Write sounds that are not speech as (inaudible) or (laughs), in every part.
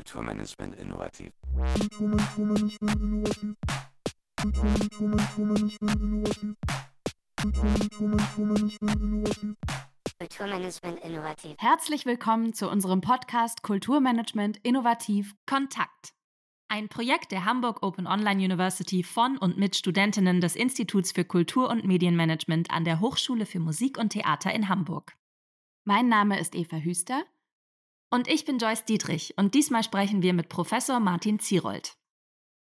Kulturmanagement innovativ. Kulturmanagement innovativ. Herzlich willkommen zu unserem Podcast Kulturmanagement innovativ Kontakt. Ein Projekt der Hamburg Open Online University von und mit Studentinnen des Instituts für Kultur- und Medienmanagement an der Hochschule für Musik und Theater in Hamburg. Mein Name ist Eva Hüster. Und ich bin Joyce Dietrich und diesmal sprechen wir mit Professor Martin Zierold.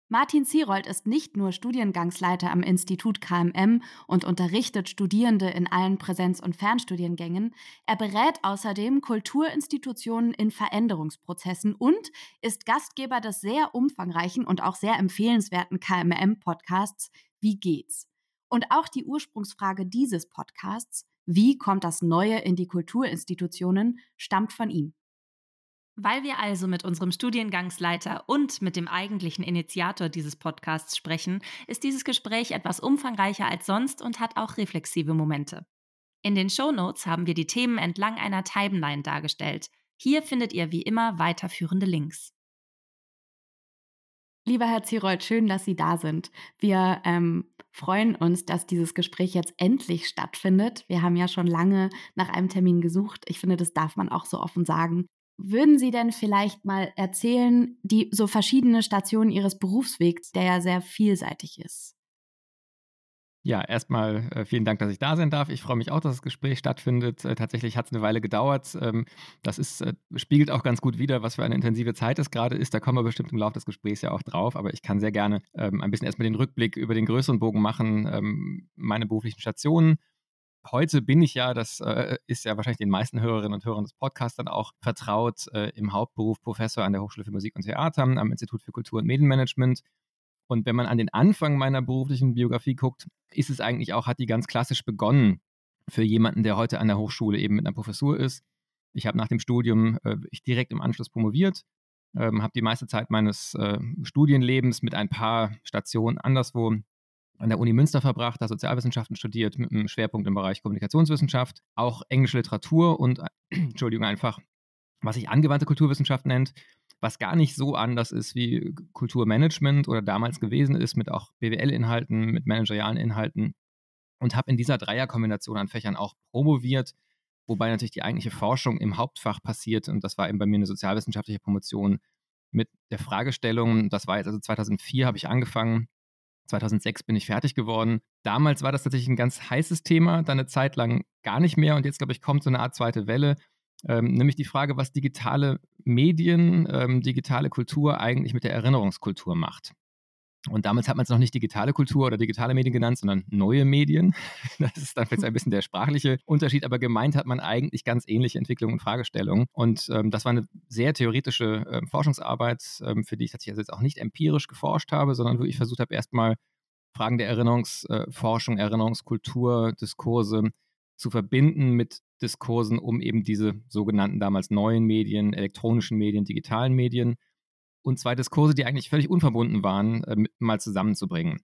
Martin Zierold ist nicht nur Studiengangsleiter am Institut KMM und unterrichtet Studierende in allen Präsenz- und Fernstudiengängen, er berät außerdem Kulturinstitutionen in Veränderungsprozessen und ist Gastgeber des sehr umfangreichen und auch sehr empfehlenswerten KMM-Podcasts Wie geht's? Und auch die Ursprungsfrage dieses Podcasts, wie kommt das Neue in die Kulturinstitutionen, stammt von ihm. Weil wir also mit unserem Studiengangsleiter und mit dem eigentlichen Initiator dieses Podcasts sprechen, ist dieses Gespräch etwas umfangreicher als sonst und hat auch reflexive Momente. In den Shownotes haben wir die Themen entlang einer Timeline dargestellt. Hier findet ihr wie immer weiterführende Links. Lieber Herr Zierold, schön, dass Sie da sind. Wir ähm, freuen uns, dass dieses Gespräch jetzt endlich stattfindet. Wir haben ja schon lange nach einem Termin gesucht. Ich finde, das darf man auch so offen sagen. Würden Sie denn vielleicht mal erzählen, die so verschiedene Stationen Ihres Berufswegs, der ja sehr vielseitig ist? Ja, erstmal äh, vielen Dank, dass ich da sein darf. Ich freue mich auch, dass das Gespräch stattfindet. Äh, tatsächlich hat es eine Weile gedauert. Ähm, das ist, äh, spiegelt auch ganz gut wider, was für eine intensive Zeit es gerade ist. Da kommen wir bestimmt im Laufe des Gesprächs ja auch drauf. Aber ich kann sehr gerne ähm, ein bisschen erstmal den Rückblick über den größeren Bogen machen, ähm, meine beruflichen Stationen Heute bin ich ja, das äh, ist ja wahrscheinlich den meisten Hörerinnen und Hörern des Podcasts dann auch vertraut, äh, im Hauptberuf Professor an der Hochschule für Musik und Theater am Institut für Kultur und Medienmanagement. Und wenn man an den Anfang meiner beruflichen Biografie guckt, ist es eigentlich auch, hat die ganz klassisch begonnen für jemanden, der heute an der Hochschule eben mit einer Professur ist. Ich habe nach dem Studium äh, ich direkt im Anschluss promoviert, ähm, habe die meiste Zeit meines äh, Studienlebens mit ein paar Stationen anderswo an der Uni Münster verbracht, da Sozialwissenschaften studiert mit einem Schwerpunkt im Bereich Kommunikationswissenschaft, auch englische Literatur und, (clears throat) Entschuldigung, einfach, was sich angewandte Kulturwissenschaft nennt, was gar nicht so anders ist wie Kulturmanagement oder damals gewesen ist, mit auch BWL-Inhalten, mit managerialen Inhalten. Und habe in dieser Dreierkombination an Fächern auch promoviert, wobei natürlich die eigentliche Forschung im Hauptfach passiert. Und das war eben bei mir eine sozialwissenschaftliche Promotion mit der Fragestellung, das war jetzt also 2004 habe ich angefangen, 2006 bin ich fertig geworden. Damals war das tatsächlich ein ganz heißes Thema, dann eine Zeit lang gar nicht mehr und jetzt, glaube ich, kommt so eine Art zweite Welle. Ähm, nämlich die Frage, was digitale Medien, ähm, digitale Kultur eigentlich mit der Erinnerungskultur macht. Und damals hat man es noch nicht digitale Kultur oder digitale Medien genannt, sondern neue Medien. (laughs) Das ist dann vielleicht ein bisschen der sprachliche Unterschied, aber gemeint hat man eigentlich ganz ähnliche Entwicklungen und Fragestellungen. Und ähm, das war eine sehr theoretische äh, Forschungsarbeit, ähm, für die ich tatsächlich jetzt auch nicht empirisch geforscht habe, sondern wo ich versucht habe, erstmal Fragen der Erinnerungsforschung, äh, Erinnerungskultur, Diskurse zu verbinden mit Diskursen um eben diese sogenannten damals neuen Medien, elektronischen Medien, digitalen Medien und zwei Diskurse, die eigentlich völlig unverbunden waren, äh, mal zusammenzubringen.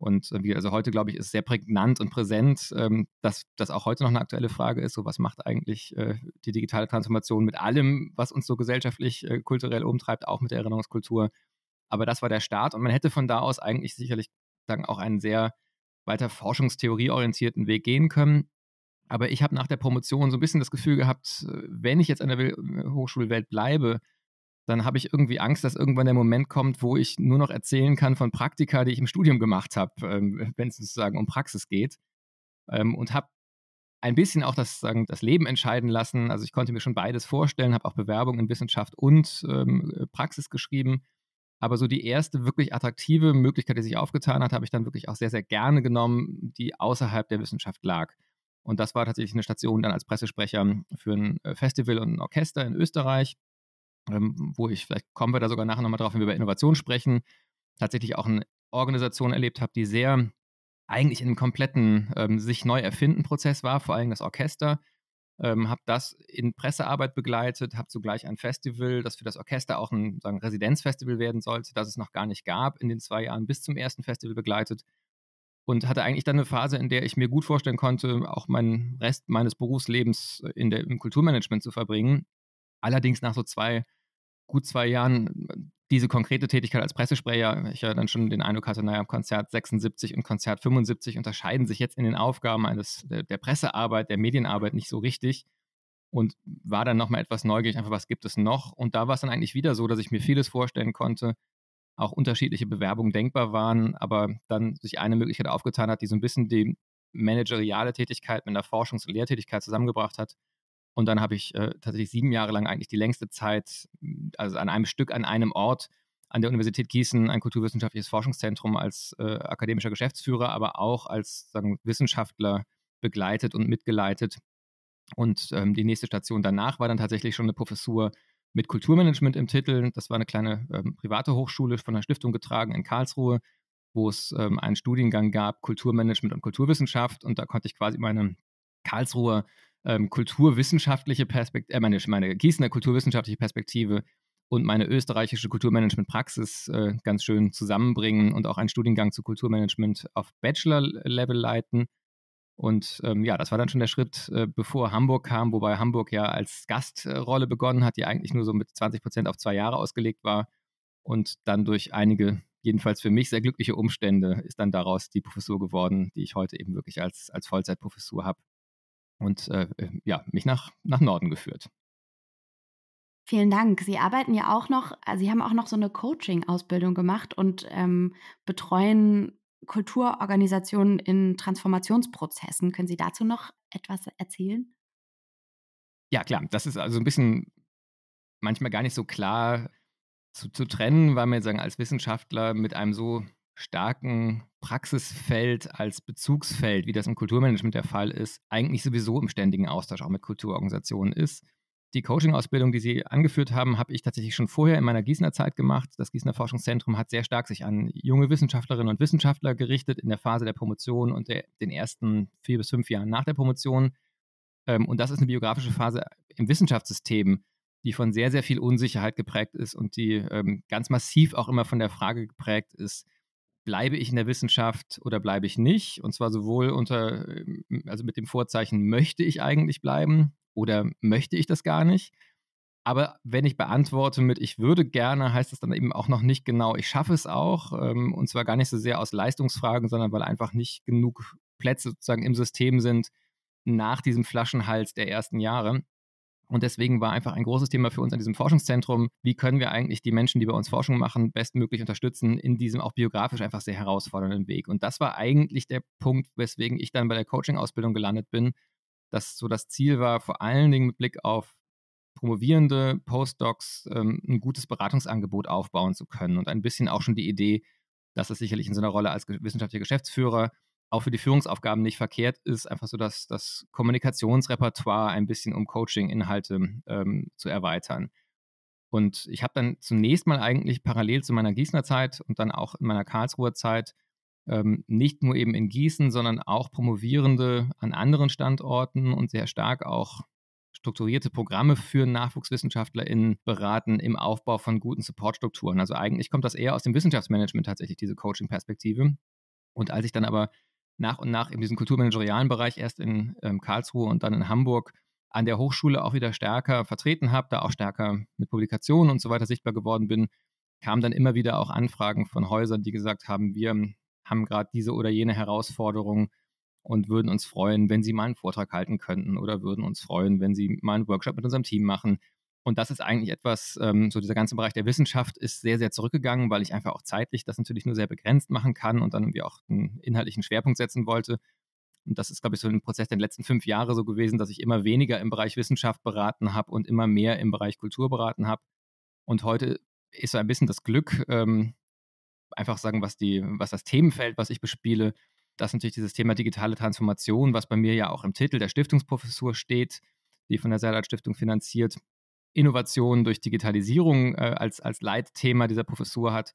Und äh, also heute, glaube ich, ist sehr prägnant und präsent, ähm, dass das auch heute noch eine aktuelle Frage ist. So, was macht eigentlich äh, die digitale Transformation mit allem, was uns so gesellschaftlich, äh, kulturell umtreibt, auch mit der Erinnerungskultur? Aber das war der Start und man hätte von da aus eigentlich sicherlich sagen, auch einen sehr weiter forschungstheorieorientierten Weg gehen können. Aber ich habe nach der Promotion so ein bisschen das Gefühl gehabt, äh, wenn ich jetzt an der Hochschulwelt bleibe, dann habe ich irgendwie Angst, dass irgendwann der Moment kommt, wo ich nur noch erzählen kann von Praktika, die ich im Studium gemacht habe, ähm, (laughs) wenn es sozusagen um Praxis geht. Ähm, und habe ein bisschen auch das, sagen, das Leben entscheiden lassen. Also ich konnte mir schon beides vorstellen, habe auch Bewerbungen in Wissenschaft und ähm, Praxis geschrieben. Aber so die erste wirklich attraktive Möglichkeit, die sich aufgetan hat, habe ich dann wirklich auch sehr, sehr gerne genommen, die außerhalb der Wissenschaft lag. Und das war tatsächlich eine Station dann als Pressesprecher für ein äh, Festival und ein Orchester in Österreich ähm, wo ich, vielleicht kommen wir da sogar nachher nochmal drauf, wenn wir über Innovation sprechen, tatsächlich auch eine Organisation erlebt habe, die sehr eigentlich in einem kompletten ähm, sich neu erfinden Prozess war, vor allem das Orchester. Ähm, habe das in Pressearbeit begleitet, habe zugleich ein Festival, das für das Orchester auch ein sagen, Residenzfestival werden sollte, das es noch gar nicht gab, in den zwei Jahren bis zum ersten Festival begleitet und hatte eigentlich dann eine Phase, in der ich mir gut vorstellen konnte, auch meinen Rest meines Berufslebens in der, im Kulturmanagement zu verbringen. Allerdings nach so zwei gut zwei Jahren diese konkrete Tätigkeit als Pressesprecher, ich ja dann schon den Eindruck hatte, naja, Konzert 76 und Konzert 75 unterscheiden sich jetzt in den Aufgaben eines der, der Pressearbeit, der Medienarbeit nicht so richtig und war dann nochmal etwas neugierig, einfach was gibt es noch. Und da war es dann eigentlich wieder so, dass ich mir vieles vorstellen konnte, auch unterschiedliche Bewerbungen denkbar waren, aber dann sich eine Möglichkeit aufgetan hat, die so ein bisschen die manageriale Tätigkeit mit einer Forschungs- und Lehrtätigkeit zusammengebracht hat. Und dann habe ich äh, tatsächlich sieben Jahre lang eigentlich die längste Zeit, also an einem Stück, an einem Ort an der Universität Gießen ein kulturwissenschaftliches Forschungszentrum als äh, akademischer Geschäftsführer, aber auch als sagen, Wissenschaftler begleitet und mitgeleitet. Und ähm, die nächste Station danach war dann tatsächlich schon eine Professur mit Kulturmanagement im Titel. Das war eine kleine ähm, private Hochschule von der Stiftung getragen in Karlsruhe, wo es ähm, einen Studiengang gab, Kulturmanagement und Kulturwissenschaft. Und da konnte ich quasi meine Karlsruher ähm, kulturwissenschaftliche Perspektive, äh, meine, meine Gießener kulturwissenschaftliche Perspektive und meine österreichische Kulturmanagement-Praxis äh, ganz schön zusammenbringen und auch einen Studiengang zu Kulturmanagement auf Bachelor-Level leiten. Und ähm, ja, das war dann schon der Schritt, äh, bevor Hamburg kam, wobei Hamburg ja als Gastrolle begonnen hat, die eigentlich nur so mit 20 Prozent auf zwei Jahre ausgelegt war. Und dann durch einige, jedenfalls für mich sehr glückliche Umstände, ist dann daraus die Professur geworden, die ich heute eben wirklich als, als Vollzeitprofessur habe. Und äh, äh, ja, mich nach, nach Norden geführt. Vielen Dank. Sie arbeiten ja auch noch, äh, Sie haben auch noch so eine Coaching-Ausbildung gemacht und ähm, betreuen Kulturorganisationen in Transformationsprozessen. Können Sie dazu noch etwas erzählen? Ja, klar. Das ist also ein bisschen manchmal gar nicht so klar zu, zu trennen, weil man sagen, als Wissenschaftler mit einem so starken Praxisfeld als Bezugsfeld, wie das im Kulturmanagement der Fall ist, eigentlich sowieso im ständigen Austausch auch mit Kulturorganisationen ist. Die Coaching-Ausbildung, die Sie angeführt haben, habe ich tatsächlich schon vorher in meiner Gießener Zeit gemacht. Das Gießener Forschungszentrum hat sehr stark sich an junge Wissenschaftlerinnen und Wissenschaftler gerichtet in der Phase der Promotion und der, den ersten vier bis fünf Jahren nach der Promotion. Ähm, und das ist eine biografische Phase im Wissenschaftssystem, die von sehr, sehr viel Unsicherheit geprägt ist und die ähm, ganz massiv auch immer von der Frage geprägt ist, bleibe ich in der Wissenschaft oder bleibe ich nicht? Und zwar sowohl unter, ähm, also mit dem Vorzeichen, möchte ich eigentlich bleiben oder möchte ich das gar nicht? Aber wenn ich beantworte mit ich würde gerne, heißt das dann eben auch noch nicht genau, ich schaffe es auch. Ähm, und zwar gar nicht so sehr aus Leistungsfragen, sondern weil einfach nicht genug Plätze sozusagen im System sind nach diesem Flaschenhals der ersten Jahre. Und deswegen war einfach ein großes Thema für uns an diesem Forschungszentrum, wie können wir eigentlich die Menschen, die bei uns Forschung machen, bestmöglich unterstützen in diesem auch biografisch einfach sehr herausfordernden Weg. Und das war eigentlich der Punkt, weswegen ich dann bei der Coaching-Ausbildung gelandet bin, dass so das Ziel war, vor allen Dingen mit Blick auf promovierende Postdocs ähm, ein gutes Beratungsangebot aufbauen zu können und ein bisschen auch schon die Idee, dass es sicherlich in so einer Rolle als wissenschaftlicher Geschäftsführer auch für die Führungsaufgaben nicht verkehrt ist, einfach so dass das Kommunikationsrepertoire ein bisschen um Coaching-Inhalte ähm, zu erweitern. Und ich habe dann zunächst mal eigentlich parallel zu meiner Gießener Zeit und dann auch in meiner Karlsruher Zeit ähm, nicht nur eben in Gießen, sondern auch Promovierende an anderen Standorten und sehr stark auch strukturierte Programme für NachwuchswissenschaftlerInnen beraten im Aufbau von guten Supportstrukturen. Also eigentlich kommt das eher aus dem Wissenschaftsmanagement tatsächlich, diese Coaching-Perspektive. Und als ich dann aber nach und nach in diesem kulturmanagerialen Bereich erst in ähm, Karlsruhe und dann in Hamburg an der Hochschule auch wieder stärker vertreten habe, da auch stärker mit Publikationen und so weiter sichtbar geworden bin, kamen dann immer wieder auch Anfragen von Häusern, die gesagt haben, wir haben gerade diese oder jene Herausforderung und würden uns freuen, wenn Sie mal einen Vortrag halten könnten oder würden uns freuen, wenn Sie mal einen Workshop mit unserem Team machen. Und das ist eigentlich etwas, ähm, so dieser ganze Bereich der Wissenschaft ist sehr, sehr zurückgegangen, weil ich einfach auch zeitlich das natürlich nur sehr begrenzt machen kann und dann irgendwie auch einen inhaltlichen Schwerpunkt setzen wollte. Und das ist, glaube ich, so ein Prozess der letzten fünf Jahre so gewesen, dass ich immer weniger im Bereich Wissenschaft beraten habe und immer mehr im Bereich Kultur beraten habe. Und heute ist so ein bisschen das Glück, ähm, einfach sagen, was, die, was das Themenfeld, was ich bespiele, das ist natürlich dieses Thema digitale Transformation, was bei mir ja auch im Titel der Stiftungsprofessur steht, die von der Serlat Stiftung finanziert, Innovation durch Digitalisierung äh, als, als Leitthema dieser Professur hat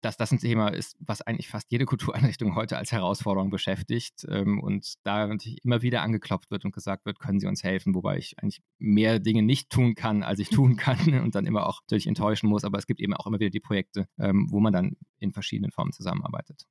dass das ein Thema ist, was eigentlich fast jede (laughs) Kultureinrichtung heute als Herausforderung beschäftigt ähm, und da natürlich immer wieder angeklopft wird und gesagt wird, können Sie uns helfen, wobei ich eigentlich mehr Dinge nicht tun kann, als ich tun (laughs) kann und dann immer auch natürlich enttäuschen muss, aber es gibt eben auch immer wieder die Projekte, ähm, wo man dann in verschiedenen Formen zusammenarbeitet.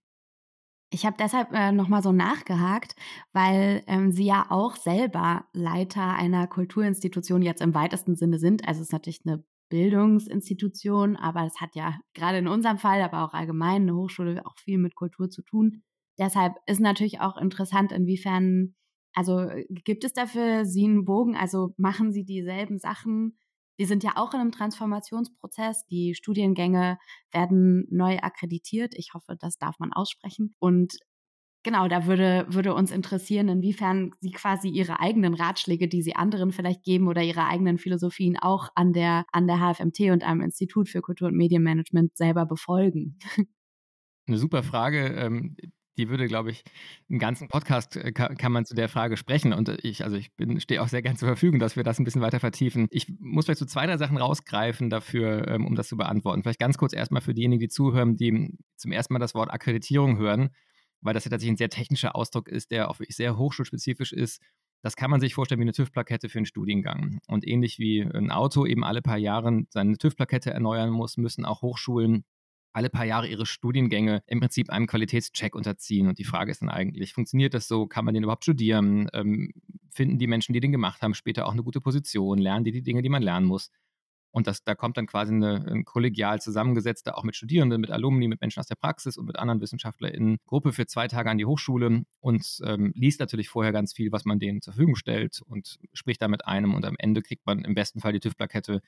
Ich habe deshalb äh, nochmal so nachgehakt, weil ähm, Sie ja auch selber Leiter einer Kulturinstitution jetzt im weitesten Sinne sind. Also es ist natürlich eine Bildungsinstitution, aber es hat ja gerade in unserem Fall, aber auch allgemein eine Hochschule auch viel mit Kultur zu tun. Deshalb ist natürlich auch interessant, inwiefern, also gibt es dafür Sie einen Bogen, also machen Sie dieselben Sachen? Wir sind ja auch in einem Transformationsprozess. Die Studiengänge werden neu akkreditiert. Ich hoffe, das darf man aussprechen. Und genau, da würde, würde uns interessieren, inwiefern Sie quasi Ihre eigenen Ratschläge, die Sie anderen vielleicht geben oder Ihre eigenen Philosophien auch an der, an der HFMT und am Institut für Kultur- und Medienmanagement selber befolgen. Eine super Frage. Die würde, glaube ich, einen ganzen Podcast äh, kann, man zu der Frage sprechen. Und ich, also ich stehe auch sehr gern zur Verfügung, dass wir das ein bisschen weiter vertiefen. Ich muss vielleicht so zwei, drei Sachen rausgreifen dafür, ähm, um das zu beantworten. Vielleicht ganz kurz erstmal für diejenigen, die zuhören, die zum ersten Mal das Wort Akkreditierung hören, weil das ja tatsächlich ein sehr technischer Ausdruck ist, der auch wirklich sehr hochschulspezifisch ist. Das kann man sich vorstellen wie eine TÜV-Plakette für einen Studiengang. Und ähnlich wie ein Auto eben alle paar Jahre seine TÜV-Plakette erneuern muss, müssen auch Hochschulen alle paar Jahre ihre Studiengänge im Prinzip einem Qualitätscheck unterziehen. Und die Frage ist dann eigentlich, funktioniert das so? Kann man den überhaupt studieren? Ähm, finden die Menschen, die den gemacht haben, später auch eine gute Position? Lernen die die Dinge, die man lernen muss? Und das, da kommt dann quasi eine, eine kollegial zusammengesetzte, auch mit Studierenden, mit Alumni, mit Menschen aus der Praxis und mit anderen WissenschaftlerInnen, Gruppe für zwei Tage an die Hochschule und ähm, liest natürlich vorher ganz viel, was man denen zur Verfügung stellt und spricht da mit einem und am Ende kriegt man im besten Fall die TÜV-Plakette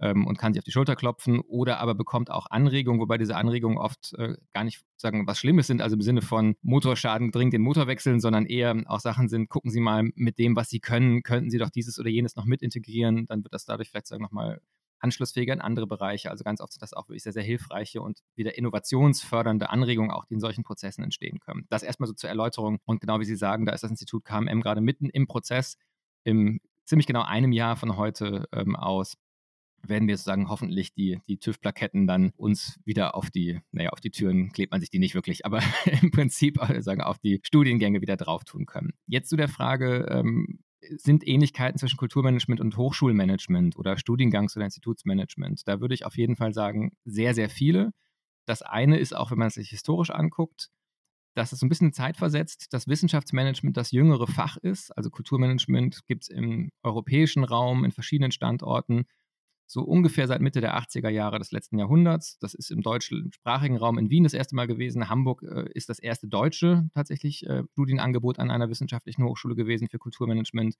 ähm, und kann sich auf die Schulter klopfen oder aber bekommt auch Anregungen, wobei diese Anregungen oft äh, gar nicht sagen was Schlimmes sind, also im Sinne von Motorschaden dringend den Motor wechseln, sondern eher auch Sachen sind, gucken Sie mal mit dem, was Sie können, könnten Sie doch dieses oder jenes noch mit integrieren, dann wird das dadurch vielleicht sagen nochmal anschlussfähiger in andere Bereiche. Also ganz oft sind das auch wirklich sehr, sehr hilfreiche und wieder innovationsfördernde Anregungen auch, die in solchen Prozessen entstehen können. Das erstmal so zur Erläuterung. Und genau wie Sie sagen, da ist das Institut KMM gerade mitten im Prozess, im ziemlich genau einem Jahr von heute ähm, aus werden wir sozusagen hoffentlich die, die TÜV-Plaketten dann uns wieder auf die, naja, auf die Türen klebt man sich die nicht wirklich, aber (laughs) im Prinzip äh, sagen auf die Studiengänge wieder drauf tun können. Jetzt zu der Frage, ähm, sind Ähnlichkeiten zwischen Kulturmanagement und Hochschulmanagement oder Studiengangs- oder Institutsmanagement? Da würde ich auf jeden Fall sagen, sehr, sehr viele. Das eine ist auch, wenn man es sich historisch anguckt, dass es so ein bisschen zeitversetzt, dass Wissenschaftsmanagement das jüngere Fach ist. Also Kulturmanagement gibt es im europäischen Raum, in verschiedenen Standorten so ungefähr seit Mitte der 80er Jahre des letzten Jahrhunderts. Das ist im deutschsprachigen Raum in Wien das erste Mal gewesen. Hamburg äh, ist das erste deutsche tatsächlich äh, Studienangebot an einer wissenschaftlichen Hochschule gewesen für Kulturmanagement.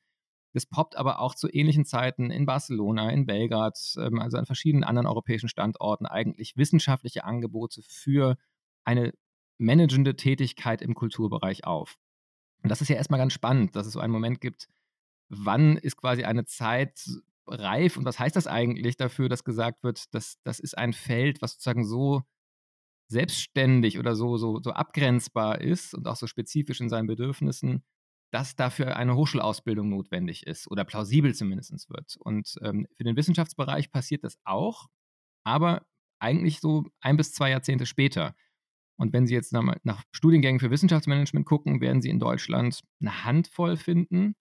Das poppt aber auch zu ähnlichen Zeiten in Barcelona, in Belgrad, ähm, also an verschiedenen anderen europäischen Standorten eigentlich wissenschaftliche Angebote für eine managende Tätigkeit im Kulturbereich auf. Und das ist ja erstmal ganz spannend, dass es so einen Moment gibt, wann ist quasi eine Zeit reif und was heißt das eigentlich dafür, dass gesagt wird, dass das ist ein Feld, was sozusagen so selbstständig oder so, so, so abgrenzbar ist und auch so spezifisch in seinen Bedürfnissen, dass dafür eine Hochschulausbildung notwendig ist oder plausibel zumindest wird. Und ähm, für den Wissenschaftsbereich passiert das auch, aber eigentlich so ein bis zwei Jahrzehnte später. Und wenn Sie jetzt nach, nach Studiengängen für Wissenschaftsmanagement gucken, werden Sie in Deutschland eine Handvoll finden.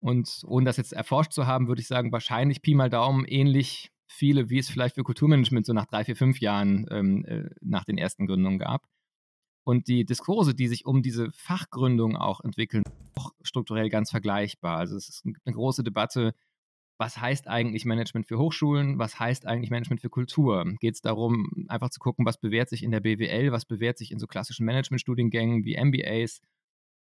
Und ohne das jetzt erforscht zu haben, würde ich sagen, wahrscheinlich Pi mal Daumen ähnlich viele, wie es vielleicht für Kulturmanagement so nach drei, vier, fünf Jahren ähm, äh, nach den ersten Gründungen gab. Und die Diskurse, die sich um diese Fachgründung auch entwickeln, auch strukturell ganz vergleichbar. Also es ist eine große Debatte, was heißt eigentlich Management für Hochschulen, was heißt eigentlich Management für Kultur? Geht es darum, einfach zu gucken, was bewährt sich in der BWL, was bewährt sich in so klassischen Managementstudiengängen wie MBAs,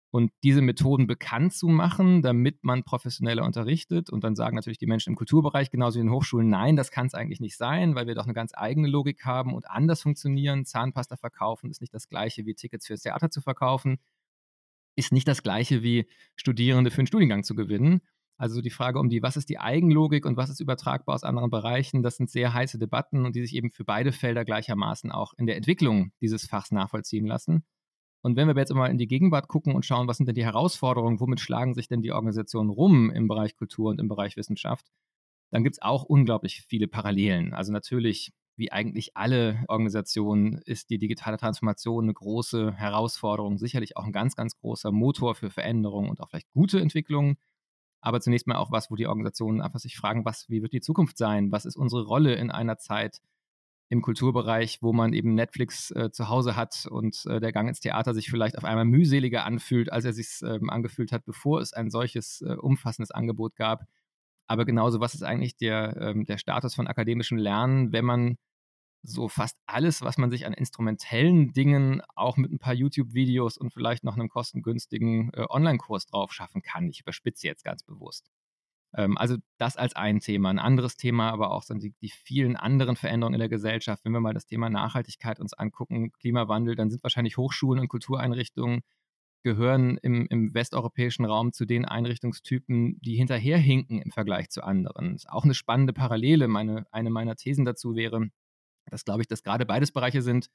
und diese Methoden bekannt zu machen, damit man professioneller unterrichtet. Und dann sagen natürlich die Menschen im Kulturbereich, genauso wie in den Hochschulen, nein, das kann es eigentlich nicht sein, weil wir doch eine ganz eigene Logik haben und anders funktionieren. Zahnpasta verkaufen ist nicht das gleiche wie Tickets fürs Theater zu verkaufen, ist nicht das gleiche wie Studierende für einen Studiengang zu gewinnen. Also die Frage um die, was ist die Eigenlogik und was ist übertragbar aus anderen Bereichen, das sind sehr heiße Debatten und die sich eben für beide Felder gleichermaßen auch in der Entwicklung dieses Fachs nachvollziehen lassen. Und wenn wir jetzt mal in die Gegenwart gucken und schauen, was sind denn die Herausforderungen, womit schlagen sich denn die Organisationen rum im Bereich Kultur und im Bereich Wissenschaft, dann gibt es auch unglaublich viele Parallelen. Also natürlich, wie eigentlich alle Organisationen, ist die digitale Transformation eine große Herausforderung, sicherlich auch ein ganz, ganz großer Motor für Veränderungen und auch vielleicht gute Entwicklungen. Aber zunächst mal auch was, wo die Organisationen einfach sich fragen, was, wie wird die Zukunft sein? Was ist unsere Rolle in einer Zeit, im Kulturbereich, wo man eben Netflix äh, zu Hause hat und äh, der Gang ins Theater sich vielleicht auf einmal mühseliger anfühlt, als er sich ähm, angefühlt hat, bevor es ein solches äh, umfassendes Angebot gab. Aber genauso, was ist eigentlich der, ähm, der Status von akademischem Lernen, wenn man so fast alles, was man sich an instrumentellen Dingen auch mit ein paar YouTube-Videos und vielleicht noch einem kostengünstigen äh, Online-Kurs drauf schaffen kann. Ich überspitze jetzt ganz bewusst. Ähm, also das als ein Thema. Ein anderes Thema, aber auch die, die, vielen anderen Veränderungen in der Gesellschaft. Wenn wir mal das Thema Nachhaltigkeit uns angucken, Klimawandel, dann sind wahrscheinlich Hochschulen und Kultureinrichtungen gehören im, im westeuropäischen Raum zu den Einrichtungstypen, die hinterherhinken im Vergleich zu anderen. Das ist auch eine spannende Parallele. Meine, eine meiner Thesen dazu wäre, dass, glaube ich, dass gerade beides Bereiche sind,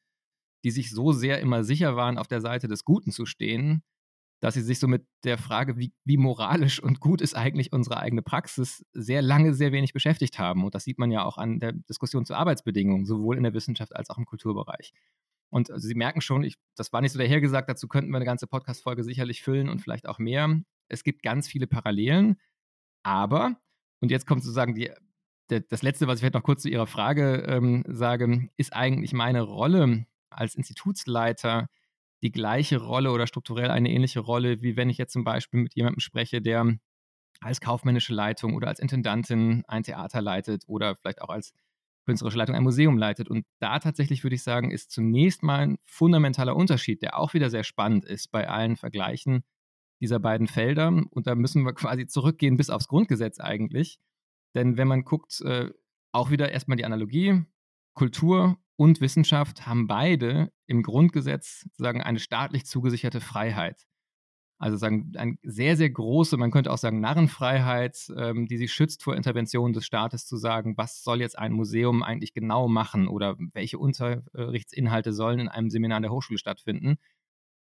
die sich so sehr immer sicher waren, auf der Seite des Guten zu stehen, dass sie sich so mit der Frage, wie, wie moralisch und gut ist eigentlich unsere eigene Praxis, sehr lange, sehr wenig beschäftigt haben. Und das sieht man ja auch an der Diskussion zu Arbeitsbedingungen, sowohl in der Wissenschaft als auch im Kulturbereich. Und also Sie merken schon, ich, das war nicht so dahergesagt, dazu könnten wir eine ganze Podcast-Folge sicherlich füllen und vielleicht auch mehr. Es gibt ganz viele Parallelen, aber, und jetzt kommt sozusagen die das Letzte, was ich vielleicht noch kurz zu Ihrer Frage ähm, sage, ist eigentlich meine Rolle als Institutsleiter die gleiche Rolle oder strukturell eine ähnliche Rolle, wie wenn ich jetzt zum Beispiel mit jemandem spreche, der als kaufmännische Leitung oder als Intendantin ein Theater leitet oder vielleicht auch als künstlerische Leitung ein Museum leitet. Und da tatsächlich würde ich sagen, ist zunächst mal ein fundamentaler Unterschied, der auch wieder sehr spannend ist bei allen Vergleichen dieser beiden Felder. Und da müssen wir (laughs) quasi zurückgehen bis aufs Grundgesetz eigentlich. Denn wenn man guckt, äh, auch wieder erstmal die Analogie, Kultur und Wissenschaft haben beide im Grundgesetz sagen eine staatlich zugesicherte Freiheit. Also sagen eine sehr, sehr große, man könnte auch sagen Narrenfreiheit, ähm, die sich schützt vor Interventionen des Staates zu sagen, was soll jetzt ein Museum eigentlich genau machen oder welche Unterrichtsinhalte sollen in einem Seminar an der Hochschule stattfinden.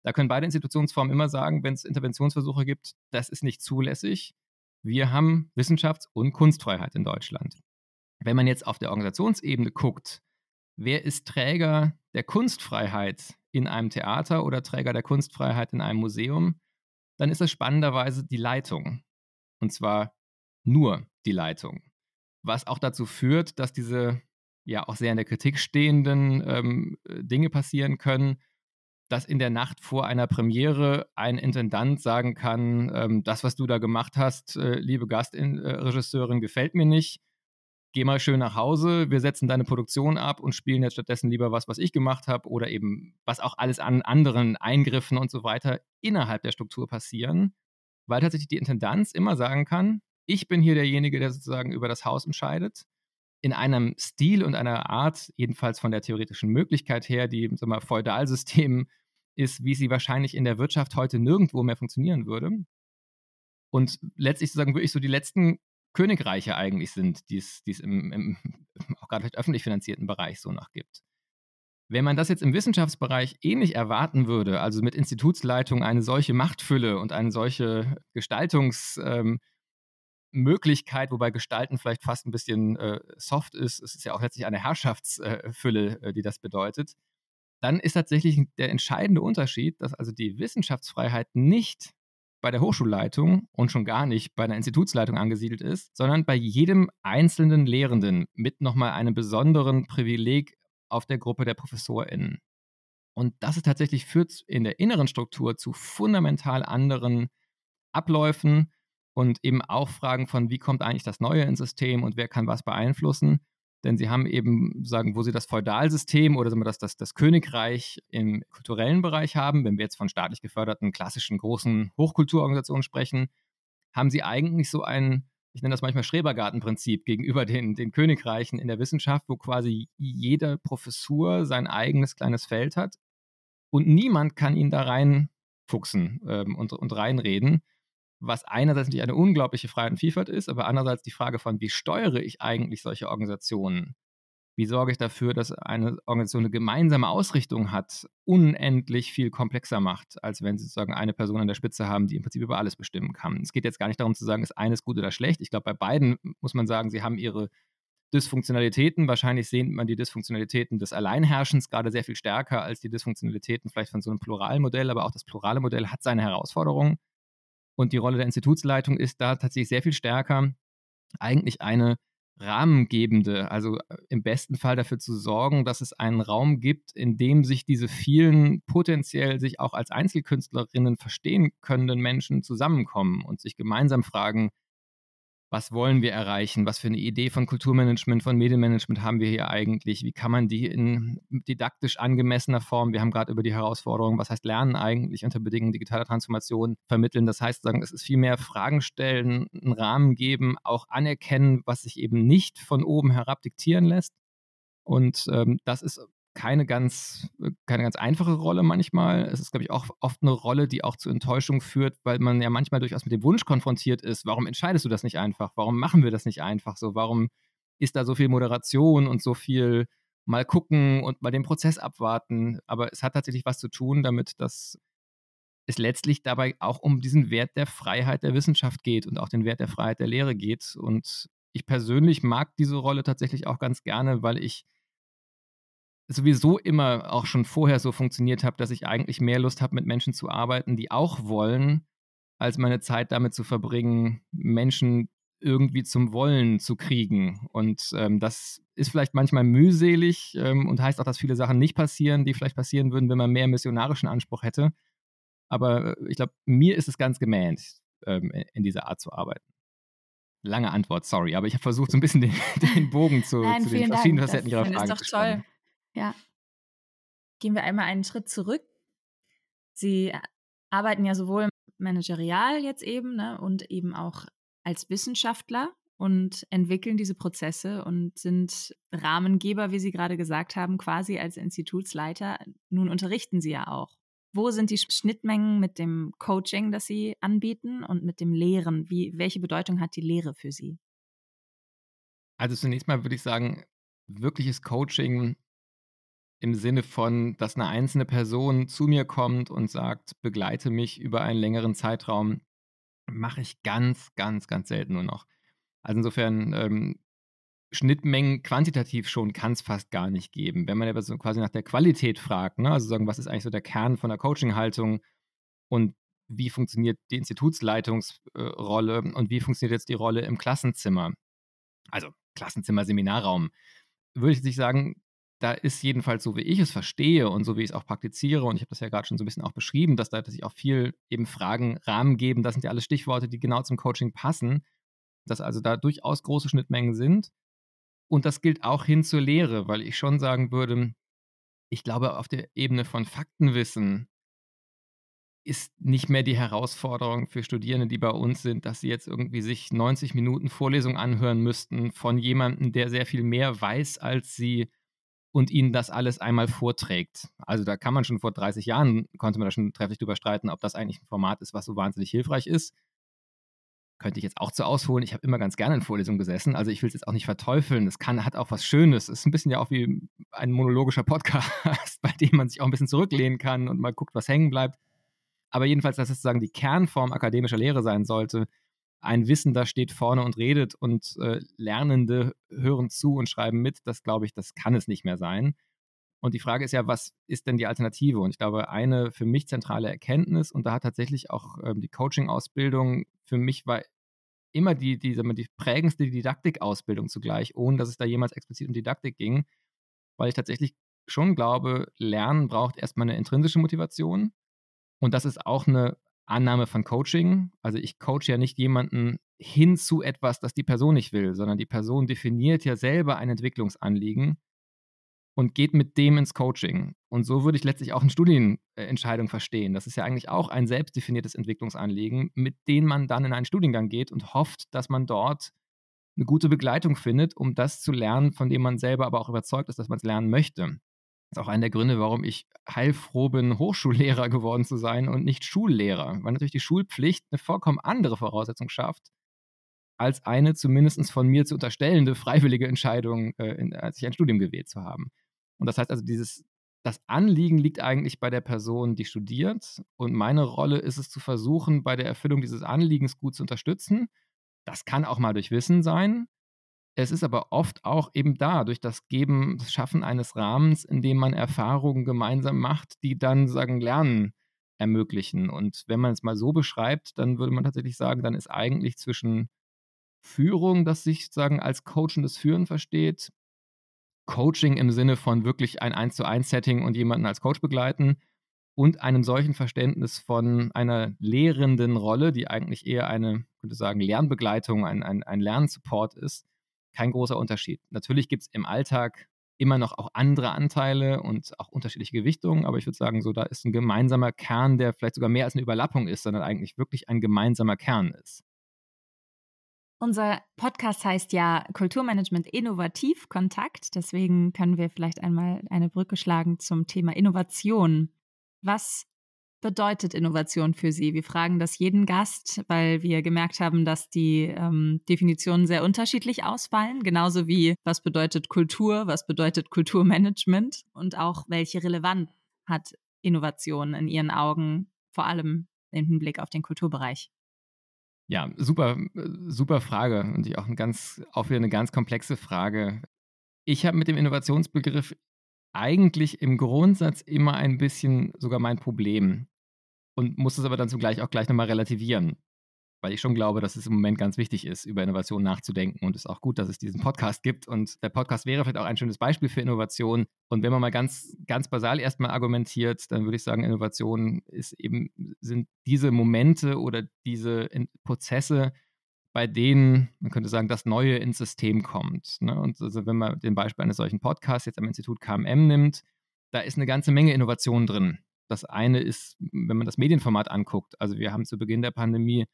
Da können beide Institutionsformen immer sagen, wenn es Interventionsversuche gibt, das ist nicht zulässig wir haben Wissenschafts- und Kunstfreiheit in Deutschland. Wenn man jetzt auf der Organisationsebene guckt, wer ist Träger der Kunstfreiheit in einem Theater oder Träger der Kunstfreiheit in einem Museum, dann ist das spannenderweise die Leitung. Und zwar nur die Leitung. Was auch dazu führt, dass diese ja auch sehr in der Kritik stehenden ähm, Dinge passieren können, dass in der Nacht vor einer Premiere ein Intendant sagen kann, ähm, das, was du da gemacht hast, äh, liebe Gastregisseurin, äh, gefällt mir nicht. Geh mal schön nach Hause, wir setzen deine Produktion ab und spielen jetzt stattdessen lieber was, was ich gemacht habe oder eben was auch alles an anderen Eingriffen und so weiter innerhalb der Struktur passieren, weil tatsächlich die Intendanz immer sagen kann, ich bin hier derjenige, der sozusagen über das Haus entscheidet in einem Stil und einer Art, jedenfalls von der theoretischen Möglichkeit her, die sagen Feudalsystem ist, wie sie wahrscheinlich in der Wirtschaft heute nirgendwo mehr funktionieren würde. Und letztlich sozusagen wirklich so die letzten Königreiche eigentlich sind, die es im, im (laughs) auch gerade öffentlich finanzierten Bereich so noch gibt. Wenn man das jetzt im Wissenschaftsbereich ähnlich erwarten würde, also mit Institutsleitung eine solche Machtfülle und eine solche Gestaltungsmöglichkeit, ähm, wobei Gestalten vielleicht fast ein bisschen äh, soft ist, es ist ja auch letztlich eine Herrschaftsfülle, äh, die das bedeutet, dann ist tatsächlich der entscheidende Unterschied, dass also die Wissenschaftsfreiheit nicht bei der Hochschulleitung und schon gar nicht bei der Institutsleitung angesiedelt ist, sondern bei jedem einzelnen Lehrenden mit nochmal einem besonderen Privileg auf der Gruppe der ProfessorInnen. Und das ist tatsächlich führt in der inneren Struktur zu fundamental anderen Abläufen und eben auch Fragen von, wie kommt eigentlich das Neue ins System und wer kann was beeinflussen. Denn sie haben eben, sagen, wo sie das Feudalsystem oder sagen wir das, das, das Königreich im kulturellen Bereich haben, wenn wir jetzt von staatlich geförderten klassischen großen Hochkulturorganisationen sprechen, haben sie eigentlich so ein, ich nenne das manchmal Schrebergartenprinzip gegenüber den, den Königreichen in der Wissenschaft, wo quasi jede Professur sein eigenes kleines Feld hat und niemand kann ihn da reinfuchsen ähm, und, und reinreden was einerseits natürlich eine unglaubliche Freiheit und Vielfalt ist, aber andererseits die Frage von, wie steuere ich eigentlich solche Organisationen? Wie sorge ich dafür, dass eine Organisation eine gemeinsame Ausrichtung hat, unendlich viel komplexer macht, als wenn sie sozusagen eine Person an der Spitze haben, die im Prinzip über alles bestimmen kann. Es geht jetzt gar nicht darum zu sagen, ist eines gut oder schlecht. Ich glaube, bei beiden muss man sagen, sie haben ihre Dysfunktionalitäten. Wahrscheinlich sehnt man die Dysfunktionalitäten des Alleinherrschens gerade sehr viel stärker als die Dysfunktionalitäten vielleicht von so einem pluralen Modell, aber auch das plurale Modell hat seine Herausforderungen. Und die Rolle der Institutsleitung ist da tatsächlich sehr viel stärker, eigentlich eine rahmengebende, also äh, im besten Fall dafür zu sorgen, dass es einen Raum gibt, in dem sich diese vielen potenziell sich auch als Einzelkünstlerinnen verstehen können Menschen zusammenkommen und sich gemeinsam fragen, was wollen wir erreichen, was für eine Idee von Kulturmanagement, von Medienmanagement haben wir hier eigentlich, wie kann man die in didaktisch angemessener Form, wir haben gerade über die Herausforderungen, was heißt Lernen eigentlich unter Bedingungen digitaler Transformation vermitteln. Das heißt, sagen, es ist viel mehr Fragen stellen, einen Rahmen geben, auch anerkennen, was sich eben nicht von oben herab diktieren lässt. Und ähm, das ist keine ganz, äh, keine ganz einfache Rolle manchmal. Es ist, glaube ich, auch oft eine Rolle, die auch zu Enttäuschung führt, weil man ja manchmal durchaus mit dem Wunsch konfrontiert ist, warum entscheidest du das nicht einfach? Warum machen wir das nicht einfach so? Warum ist da so viel Moderation und so viel mal gucken und mal den Prozess abwarten? Aber es hat tatsächlich was zu tun, damit das es letztlich dabei auch um diesen Wert der Freiheit der Wissenschaft geht und auch den Wert der Freiheit der Lehre geht. Und ich persönlich mag diese Rolle tatsächlich auch ganz gerne, weil ich sowieso immer auch schon vorher so funktioniert habe, dass ich eigentlich mehr Lust habe, mit Menschen zu arbeiten, die auch wollen, als meine Zeit damit zu verbringen, Menschen irgendwie zum Wollen zu kriegen. Und ähm, das ist vielleicht manchmal mühselig ähm, und heißt auch, dass viele Sachen nicht passieren, die vielleicht passieren würden, wenn man mehr missionarischen Anspruch hätte. Aber äh, ich glaube, mir ist es ganz gemähnt, ähm, in dieser Art zu arbeiten. Lange Antwort, sorry, aber ich habe versucht, so ein bisschen den, (laughs) den Bogen zu, Nein, zu den verschiedenen Facetten Ihrer Frage zu ist doch toll. Ja. Gehen wir einmal einen Schritt zurück. Sie arbeiten ja sowohl managerial jetzt eben ne, und eben auch als Wissenschaftler und entwickeln diese Prozesse und sind Rahmengeber, wie Sie gerade gesagt haben, quasi als Institutsleiter. Nun unterrichten Sie ja auch. Wo sind die Schnittmengen mit dem Coaching, das Sie anbieten und mit dem Lehren? Wie, welche Bedeutung hat die Lehre für Sie? Also zunächst mal würde ich sagen, wirkliches Coaching im Sinne von, dass eine einzelne Person zu mir kommt und sagt, begleite mich über einen längeren Zeitraum, mache ich ganz, ganz, ganz selten nur noch. Also insofern ähm, Schnittmengen quantitativ schon kann es fast gar nicht geben. Wenn man aber so quasi nach der Qualität fragt, ne? also sagen, was ist eigentlich so der Kern von der Coaching-Haltung und wie funktioniert die Institutsleitungsrolle äh, und wie funktioniert jetzt die Rolle im Klassenzimmer, also Klassenzimmer, Seminarraum, würde ich sagen, da ist jedenfalls so, wie ich es verstehe und so wie ich es auch praktiziere, und ich habe das ja gerade schon so ein bisschen auch beschrieben, dass da sich auch viel eben Fragen, Rahmen geben, das sind ja alles Stichworte, die genau zum Coaching passen, dass also da durchaus große Schnittmengen sind. Und das gilt auch hin zur Lehre, weil ich schon sagen würde, ich glaube, auf der Ebene von Faktenwissen ist nicht mehr die Herausforderung für Studierende, die bei uns sind, dass sie jetzt irgendwie sich 90 Minuten Vorlesung anhören müssten von jemandem, der sehr viel mehr weiß als sie und ihnen das alles einmal vorträgt. Also da kann man schon vor 30 Jahren, konnte man da schon trefflich drüber streiten, ob das eigentlich ein Format ist, was so wahnsinnig hilfreich ist. Könnte ich jetzt auch zu ausholen. Ich habe immer ganz gerne in Vorlesungen gesessen. Also ich will es jetzt auch nicht verteufeln. Es kann, hat auch was Schönes. Es ist ein bisschen ja auch wie ein monologischer Podcast, (laughs) bei dem man sich auch ein bisschen zurücklehnen kann und mal guckt, was hängen bleibt. Aber jedenfalls, dass es sozusagen die Kernform akademischer Lehre sein sollte, ein Wissender steht vorne und redet und äh, Lernende hören zu und schreiben mit, das glaube ich, das kann es nicht mehr sein. Und die Frage ist ja, was ist denn die Alternative? Und ich glaube, eine für mich zentrale Erkenntnis, und da hat tatsächlich auch ähm, die Coaching-Ausbildung für mich war immer die, die, die prägendste Didaktikausbildung zugleich, ohne dass es da jemals explizit um Didaktik ging, weil ich tatsächlich schon glaube, Lernen braucht erstmal eine intrinsische Motivation. Und das ist auch eine Annahme von Coaching. Also ich coache ja nicht jemanden hin zu etwas, das die Person nicht will, sondern die Person definiert ja selber ein Entwicklungsanliegen und geht mit dem ins Coaching. Und so würde ich letztlich auch eine Studienentscheidung verstehen. Das ist ja eigentlich auch ein selbstdefiniertes Entwicklungsanliegen, mit dem man dann in einen Studiengang geht und hofft, dass man dort eine gute Begleitung findet, um das zu lernen, von dem man selber aber auch überzeugt ist, dass man es lernen möchte. Das ist auch einer der Gründe, warum ich heilfroh bin, (laughs) Hochschullehrer geworden zu sein und nicht Schullehrer, weil natürlich die Schulpflicht eine vollkommen andere Voraussetzung schafft, als eine zumindest von mir zu unterstellende freiwillige Entscheidung, äh, in, als ich ein Studium gewählt zu haben. Und das heißt also, dieses, das Anliegen liegt eigentlich bei der Person, die studiert. Und meine Rolle ist es zu versuchen, bei der Erfüllung dieses Anliegens gut zu unterstützen. Das kann auch mal durch Wissen sein. Es ist aber oft auch eben da, durch das Geben, das Schaffen eines Rahmens, in dem man Erfahrungen gemeinsam macht, die dann sagen, Lernen ermöglichen. Und wenn man es mal so beschreibt, dann würde man tatsächlich sagen, dann ist eigentlich zwischen Führung, das sich sagen als coachendes Führen versteht, Coaching im Sinne von wirklich ein 1 zu 1 Setting und jemanden als Coach begleiten und einem solchen Verständnis von einer lehrenden Rolle, die eigentlich eher eine, könnte sagen, Lernbegleitung, ein, ein, ein Lernsupport ist, kein großer Unterschied. Natürlich gibt es im Alltag immer noch auch andere Anteile und auch unterschiedliche Gewichtungen, aber ich würde sagen, so da ist ein gemeinsamer Kern, der vielleicht sogar mehr als eine Überlappung ist, sondern eigentlich wirklich ein gemeinsamer Kern ist. Unser Podcast heißt ja Kulturmanagement Innovativ Kontakt. Deswegen können wir vielleicht einmal eine Brücke schlagen zum Thema Innovation. Was bedeutet Innovation für Sie? Wir fragen das jeden Gast, weil wir gemerkt haben, dass die ähm, Definitionen sehr unterschiedlich ausfallen. Genauso wie was bedeutet Kultur, was bedeutet Kulturmanagement und auch welche Relevanz hat Innovation in Ihren Augen, vor allem im Hinblick auf den Kulturbereich. Ja, super, super Frage und auch ein ganz, auch wieder eine ganz komplexe Frage. Ich habe mit dem Innovationsbegriff eigentlich im Grundsatz immer ein bisschen sogar mein Problem und muss es aber dann zugleich auch gleich nochmal relativieren weil ich schon glaube, dass es im Moment ganz wichtig ist, über Innovation nachzudenken und es ist auch gut, dass es diesen Podcast gibt und der Podcast wäre vielleicht auch ein schönes Beispiel für Innovation und wenn man mal ganz, ganz basal erstmal argumentiert, dann würde ich sagen, Innovation ist eben, sind diese Momente oder diese Prozesse, bei denen, man könnte sagen, das Neue ins System kommt. Ne? Und also wenn man den Beispiel eines solchen Podcasts jetzt am Institut KMM nimmt, da ist eine ganze Menge Innovation drin. Das eine ist, wenn man das Medienformat anguckt, also wir haben zu Beginn der Pandemie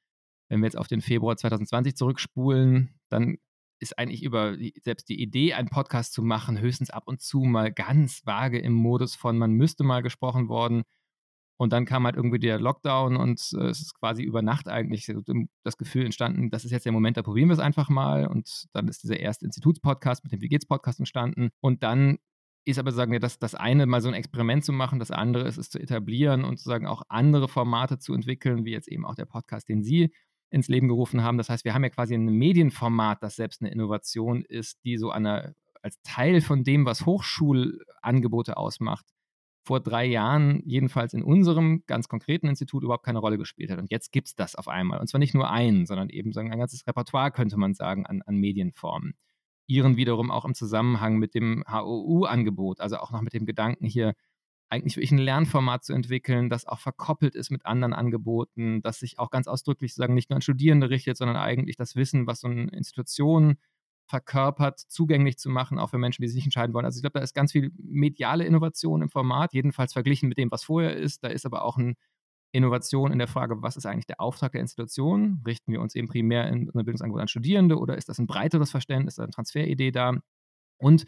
wenn wir jetzt auf den Februar 2020 zurückspulen, dann ist eigentlich über selbst die Idee, einen Podcast zu machen, höchstens ab und zu mal ganz vage im Modus von, man müsste mal gesprochen worden. Und dann kam halt irgendwie der Lockdown und äh, es ist quasi über Nacht eigentlich das Gefühl entstanden, das ist jetzt der Moment, da probieren wir es einfach mal. Und dann ist dieser erste Institutspodcast mit dem Wie geht's Podcast entstanden. Und dann ist aber, sagen wir, das, das eine mal so ein Experiment zu machen, das andere ist es zu etablieren und sozusagen auch andere Formate zu entwickeln, wie jetzt eben auch der Podcast, den Sie ins Leben gerufen haben. Das heißt, wir haben ja quasi ein Medienformat, das selbst eine Innovation ist, die so eine, als Teil von dem, was Hochschulangebote ausmacht, vor drei Jahren jedenfalls in unserem ganz konkreten Institut überhaupt keine Rolle gespielt hat. Und jetzt gibt es das auf einmal. Und zwar nicht nur einen, sondern eben so ein ganzes Repertoire, könnte man sagen, an, an Medienformen. Ihren wiederum auch im Zusammenhang mit dem HOU-Angebot, also auch noch mit dem Gedanken hier, eigentlich wirklich ein Lernformat zu entwickeln, das auch verkoppelt ist mit anderen Angeboten, das sich auch ganz ausdrücklich sagen nicht nur an Studierende richtet, sondern eigentlich das Wissen, was so eine Institution verkörpert, zugänglich zu machen, auch für Menschen, die sich nicht entscheiden wollen. Also ich glaube, da ist ganz viel mediale Innovation im Format, jedenfalls verglichen mit dem, was vorher ist. Da ist aber auch eine Innovation in der Frage, was ist eigentlich der Auftrag der Institution? Richten wir uns eben primär in einem Bildungsangebot an Studierende oder ist das ein breiteres Verständnis, ist da eine Transferidee da? Und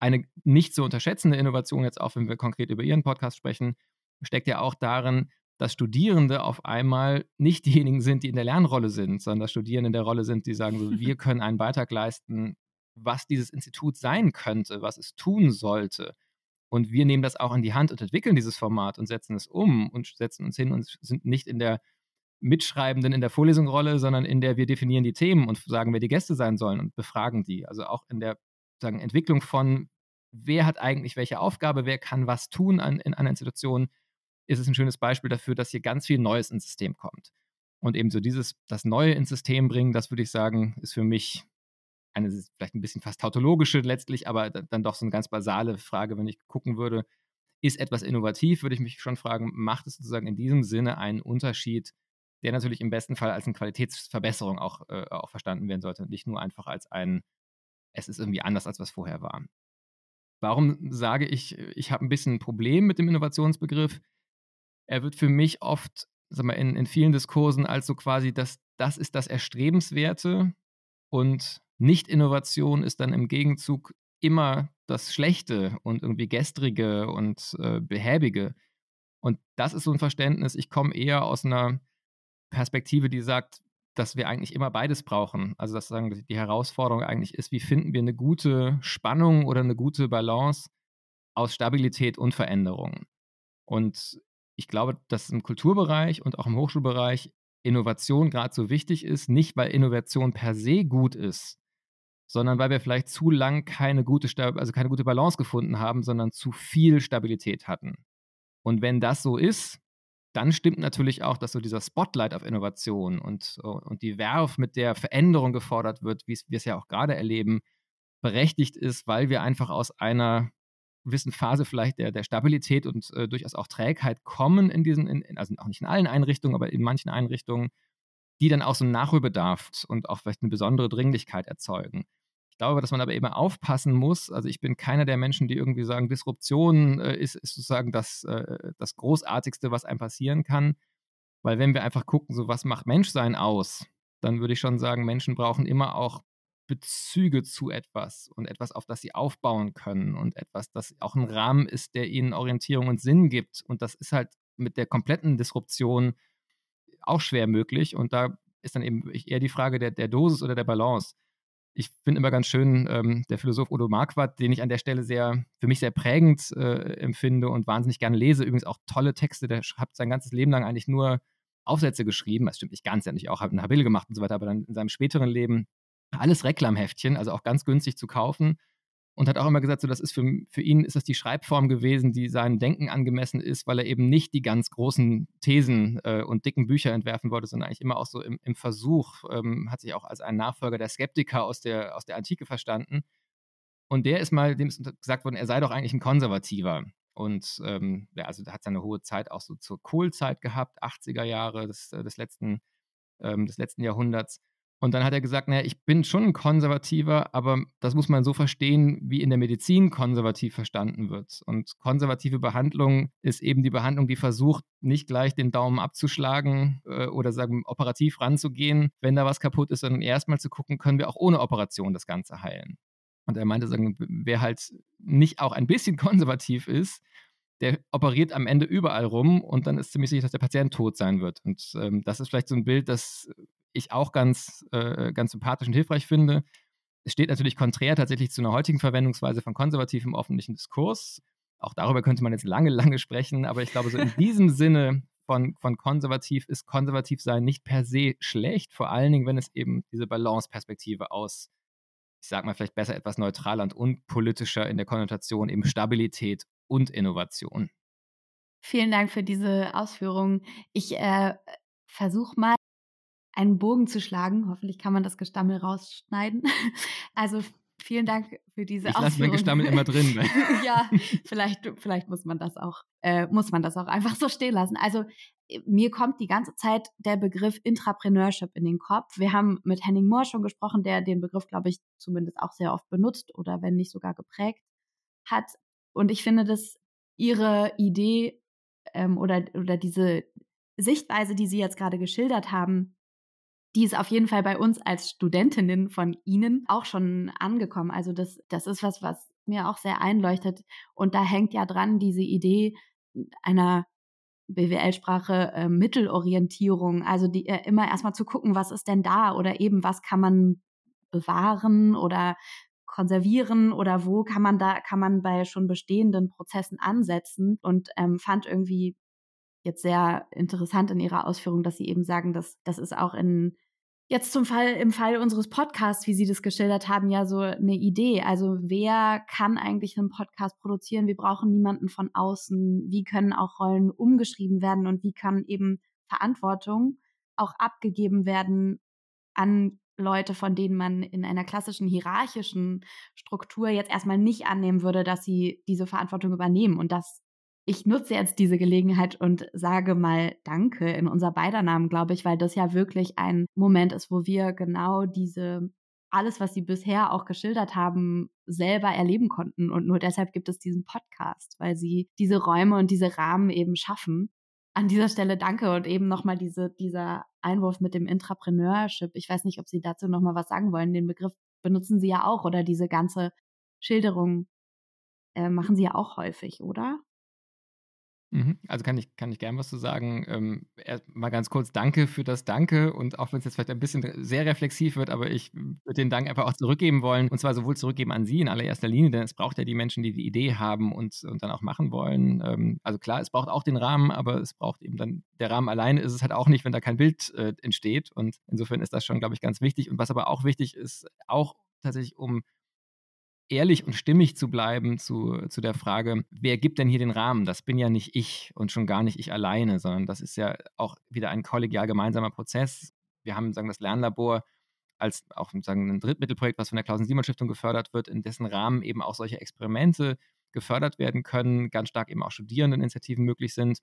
eine nicht zu unterschätzende Innovation, jetzt auch wenn wir konkret über Ihren Podcast sprechen, steckt ja auch darin, dass Studierende auf einmal nicht diejenigen sind, die in der Lernrolle sind, sondern dass Studierende in der Rolle sind, die sagen, so, (laughs) wir können einen Beitrag leisten, was dieses Institut sein könnte, was es tun sollte. Und wir nehmen das auch in die Hand und entwickeln dieses Format und setzen es um und setzen uns hin und sind nicht in der Mitschreibenden in der Vorlesungsrolle, sondern in der wir definieren die Themen und sagen, wer die Gäste sein sollen und befragen die. Also auch in der sagen, Entwicklung von, wer hat eigentlich welche Aufgabe, wer kann was tun an, in einer Institution, ist es ein schönes Beispiel dafür, dass hier ganz viel Neues ins System kommt. Und eben so dieses, das Neue ins System bringen, das würde ich sagen, ist für mich eine vielleicht ein bisschen fast tautologische letztlich, aber dann doch so eine ganz basale Frage, wenn ich gucken würde, ist etwas innovativ, würde ich mich schon fragen, macht es sozusagen in diesem Sinne einen Unterschied, der natürlich im besten Fall als eine Qualitätsverbesserung auch, äh, auch verstanden werden sollte und nicht nur einfach als ein es ist irgendwie anders, als was vorher war. Warum sage ich, ich habe ein bisschen ein Problem mit dem Innovationsbegriff? Er wird für mich oft sag mal, in, in vielen Diskursen als so quasi, das, das ist das Erstrebenswerte und Nicht-Innovation ist dann im Gegenzug immer das Schlechte und irgendwie Gestrige und äh, Behäbige. Und das ist so ein Verständnis, ich komme eher aus einer Perspektive, die sagt, dass wir eigentlich immer beides brauchen. Also dass sagen, die Herausforderung eigentlich ist, wie finden wir eine gute Spannung oder eine gute Balance aus Stabilität und Veränderung. Und ich glaube, dass im Kulturbereich und auch im Hochschulbereich Innovation gerade so wichtig ist, nicht weil Innovation per se gut ist, sondern weil wir vielleicht zu lang keine gute, also keine gute Balance gefunden haben, sondern zu viel Stabilität hatten. Und wenn das so ist, dann stimmt natürlich auch, dass so dieser Spotlight auf Innovation und, und die Werf, mit der Veränderung gefordert wird, wie wir es ja auch gerade erleben, berechtigt ist, weil wir einfach aus einer gewissen Phase vielleicht der, der Stabilität und äh, durchaus auch Trägheit kommen in diesen, in, also auch nicht in allen Einrichtungen, aber in manchen Einrichtungen, die dann auch so einen Nachholbedarf und auch vielleicht eine besondere Dringlichkeit erzeugen. Ich glaube, dass man aber eben aufpassen muss. Also ich bin keiner der Menschen, die irgendwie sagen, Disruption äh, ist, ist, sozusagen das, äh, das Großartigste, was einem passieren kann. Weil wenn wir einfach gucken, so was macht Menschsein aus, dann würde ich schon sagen, Menschen brauchen immer auch Bezüge zu etwas und etwas, auf das sie aufbauen können und etwas, das auch ein Rahmen ist, der ihnen Orientierung und Sinn gibt. Und das ist halt mit der kompletten Disruption auch schwer möglich. Und da ist dann eben eher die Frage der, der Dosis oder der Balance. Ich finde immer ganz schön, ähm, der Philosoph Odo Marquardt, den ich an der Stelle sehr, für mich sehr prägend äh, empfinde und wahnsinnig gerne lese. Übrigens auch tolle Texte, der hat sein ganzes Leben lang eigentlich nur Aufsätze geschrieben. Das stimmt nicht ganz, hat nicht auch einen Habil gemacht und so weiter, aber dann in seinem späteren Leben alles Reklamheftchen, also auch ganz günstig zu kaufen und hat auch immer gesagt, so das ist für, für ihn ist das die Schreibform gewesen, die seinem Denken angemessen ist, weil er eben nicht die ganz großen Thesen äh, und dicken Bücher entwerfen wollte, sondern eigentlich immer auch so im, im Versuch, ähm, hat sich auch als ein Nachfolger der Skeptiker aus der, aus der Antike verstanden. Und der ist mal, dem ist gesagt worden, er sei doch eigentlich ein Konservativer. Und ähm, ja, also hat seine hohe Zeit auch so zur Kohlzeit gehabt, 80er Jahre des, äh, des, letzten, ähm, des letzten Jahrhunderts. Und dann hat er gesagt, naja, ich bin schon ein Konservativer, aber das muss man so verstehen, wie in der Medizin konservativ verstanden wird. Und konservative Behandlung ist eben die Behandlung, die versucht, nicht gleich den Daumen abzuschlagen äh, oder sagen, operativ ranzugehen, wenn da was kaputt ist, sondern erstmal zu gucken, können wir auch ohne Operation das Ganze heilen. Und er meinte, sagen, wer halt nicht auch ein bisschen (laughs) konservativ ist, der operiert am Ende überall rum und dann ist ziemlich sicher, dass der Patient tot sein wird. Und ähm, das ist vielleicht so ein Bild, das ich auch ganz, äh, ganz sympathisch und hilfreich finde. Es steht natürlich konträr tatsächlich zu einer heutigen Verwendungsweise von konservativem öffentlichen Diskurs. Auch darüber könnte man jetzt lange, (laughs) lange sprechen, aber ich glaube, so in diesem Sinne von, von konservativ ist konservativ sein nicht per se schlecht, vor allen Dingen, wenn es eben diese Balance-Perspektive aus, ich sag mal, vielleicht besser etwas neutraler und unpolitischer in der Konnotation, eben Stabilität und Innovation. Vielen Dank für diese Ausführungen. Ich äh, versuche mal einen Bogen zu schlagen. Hoffentlich kann man das Gestammel rausschneiden. (laughs) Also vielen Dank für diese ich lasse mein Gestammel immer drin. Ne? (laughs) ja, vielleicht, vielleicht muss man das auch, äh, muss man das auch einfach so stehen lassen. Also äh, mir kommt die ganze Zeit der Begriff Intrapreneurship in den Kopf. Wir haben mit Henning Moore schon gesprochen, der den Begriff, glaube ich, zumindest auch sehr oft benutzt oder wenn nicht sogar geprägt hat. Und ich finde, dass ihre Idee ähm, oder, oder diese Sichtweise, die Sie jetzt gerade geschildert haben, die ist auf jeden Fall bei uns als Studentinnen von Ihnen auch schon angekommen. Also das, das ist was, was mir auch sehr einleuchtet. Und da hängt ja dran diese Idee einer BWL-Sprache äh, Mittelorientierung, also die äh, immer erstmal zu gucken, was ist denn da oder eben was kann man bewahren oder konservieren oder wo kann man da kann man bei schon bestehenden Prozessen ansetzen und ähm, fand irgendwie jetzt sehr interessant in ihrer Ausführung, dass sie eben sagen, dass das ist auch in jetzt zum Fall im Fall unseres Podcasts, wie Sie das geschildert haben, ja so eine Idee. Also wer kann eigentlich einen Podcast produzieren? Wir brauchen niemanden von außen. Wie können auch Rollen umgeschrieben werden und wie kann eben Verantwortung auch abgegeben werden an Leute, von denen man in einer klassischen hierarchischen Struktur jetzt erstmal nicht annehmen würde, dass sie diese Verantwortung übernehmen. Und das ich nutze jetzt diese Gelegenheit und sage mal Danke in unser beider Namen, glaube ich, weil das ja wirklich ein Moment ist, wo wir genau diese, alles, was Sie bisher auch geschildert haben, selber erleben konnten. Und nur deshalb gibt es diesen Podcast, weil Sie diese Räume und diese Rahmen eben schaffen. An dieser Stelle danke und eben nochmal diese, dieser Einwurf mit dem Intrapreneurship. Ich weiß nicht, ob Sie dazu nochmal was sagen wollen. Den Begriff benutzen Sie ja auch oder diese ganze Schilderung äh, machen Sie ja auch häufig, oder? Mhm. Also kann ich, kann ich gern was zu sagen. Ähm, mal ganz kurz Danke für das Danke und auch wenn es jetzt vielleicht ein bisschen sehr reflexiv wird, aber ich würde den Dank einfach auch zurückgeben wollen und zwar sowohl zurückgeben an Sie in allererster Linie, denn es braucht ja die Menschen, die die Idee haben und, und dann auch machen wollen. Ähm, also klar, es braucht auch den Rahmen, aber es braucht eben dann, der Rahmen alleine ist es halt auch nicht, wenn da kein Bild äh, entsteht und insofern ist das schon, glaube ich, ganz wichtig und was aber auch wichtig ist, auch tatsächlich um ehrlich und stimmig zu bleiben zu, zu der Frage, wer gibt denn hier den Rahmen? Das bin ja nicht ich und schon gar nicht ich alleine, sondern das ist ja auch wieder ein kollegial gemeinsamer Prozess. Wir haben sagen, das Lernlabor als auch sagen, ein Drittmittelprojekt, was von der Klausen-Simon-Stiftung gefördert wird, in dessen Rahmen eben auch solche Experimente gefördert werden können, ganz stark eben auch Studierendeninitiativen möglich sind.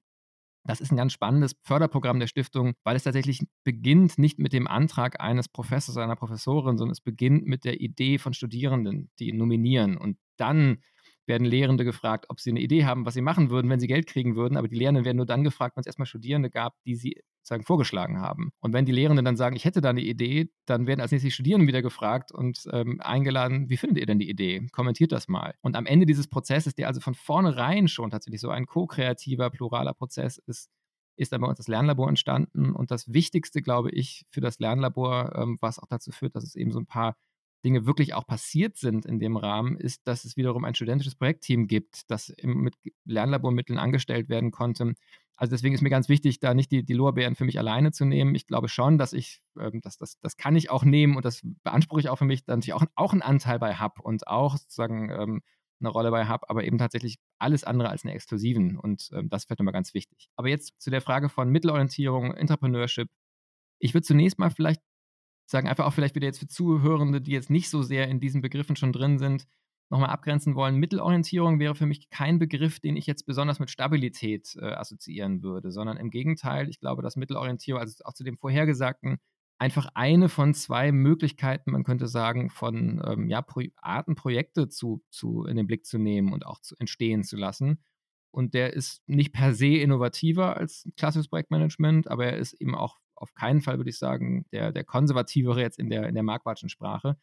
Das ist ein ganz spannendes Förderprogramm der Stiftung, weil es tatsächlich beginnt nicht mit dem Antrag eines Professors oder einer Professorin, sondern es beginnt mit der Idee von Studierenden, die ihn nominieren. Und dann werden Lehrende gefragt, ob sie eine Idee haben, was sie machen würden, wenn sie Geld kriegen würden. Aber die Lehrenden werden nur dann gefragt, wenn es erstmal Studierende gab, die sie sozusagen vorgeschlagen haben. Und wenn die Lehrenden dann sagen, ich hätte da eine Idee, dann werden als nächstes die Studierenden wieder gefragt und ähm, eingeladen, wie findet ihr denn die Idee? Kommentiert das mal. Und am Ende dieses Prozesses, der also von vornherein schon tatsächlich so ein ko-kreativer, pluraler Prozess ist, ist dann bei uns das Lernlabor entstanden. Und das Wichtigste, glaube ich, für das Lernlabor, ähm, was auch dazu führt, dass es eben so ein paar Dinge wirklich auch passiert sind in dem Rahmen, ist, dass es wiederum ein studentisches Projektteam gibt, das mit Lernlabormitteln angestellt werden konnte. Also deswegen ist mir ganz wichtig, da nicht die, die Lorbeeren für mich alleine zu nehmen. Ich glaube schon, dass ich, ähm, das, das, das kann ich auch nehmen und das beanspruche ich auch für mich, dass ich auch, auch einen Anteil bei habe und auch sozusagen ähm, eine Rolle bei habe, aber eben tatsächlich alles andere als eine exklusiven. Und ähm, das fällt mir ganz wichtig. Aber jetzt zu der Frage von Mittelorientierung, Entrepreneurship. Ich würde zunächst mal vielleicht sagen, einfach auch vielleicht wieder jetzt für Zuhörende, die jetzt nicht so sehr in diesen Begriffen schon drin sind, nochmal abgrenzen wollen. Mittelorientierung wäre für mich kein Begriff, den ich jetzt besonders mit Stabilität äh, assoziieren würde, sondern im Gegenteil, ich glaube, dass Mittelorientierung, also auch zu dem vorhergesagten, einfach eine von zwei Möglichkeiten, man könnte sagen, von ähm, ja, Pro Arten, Projekte zu, zu, in den Blick zu nehmen und auch zu entstehen zu lassen. Und der ist nicht per se innovativer als klassisches Projektmanagement, aber er ist eben auch auf keinen Fall, würde ich sagen, der, der konservativere jetzt in der, in der marktwatschen Sprache.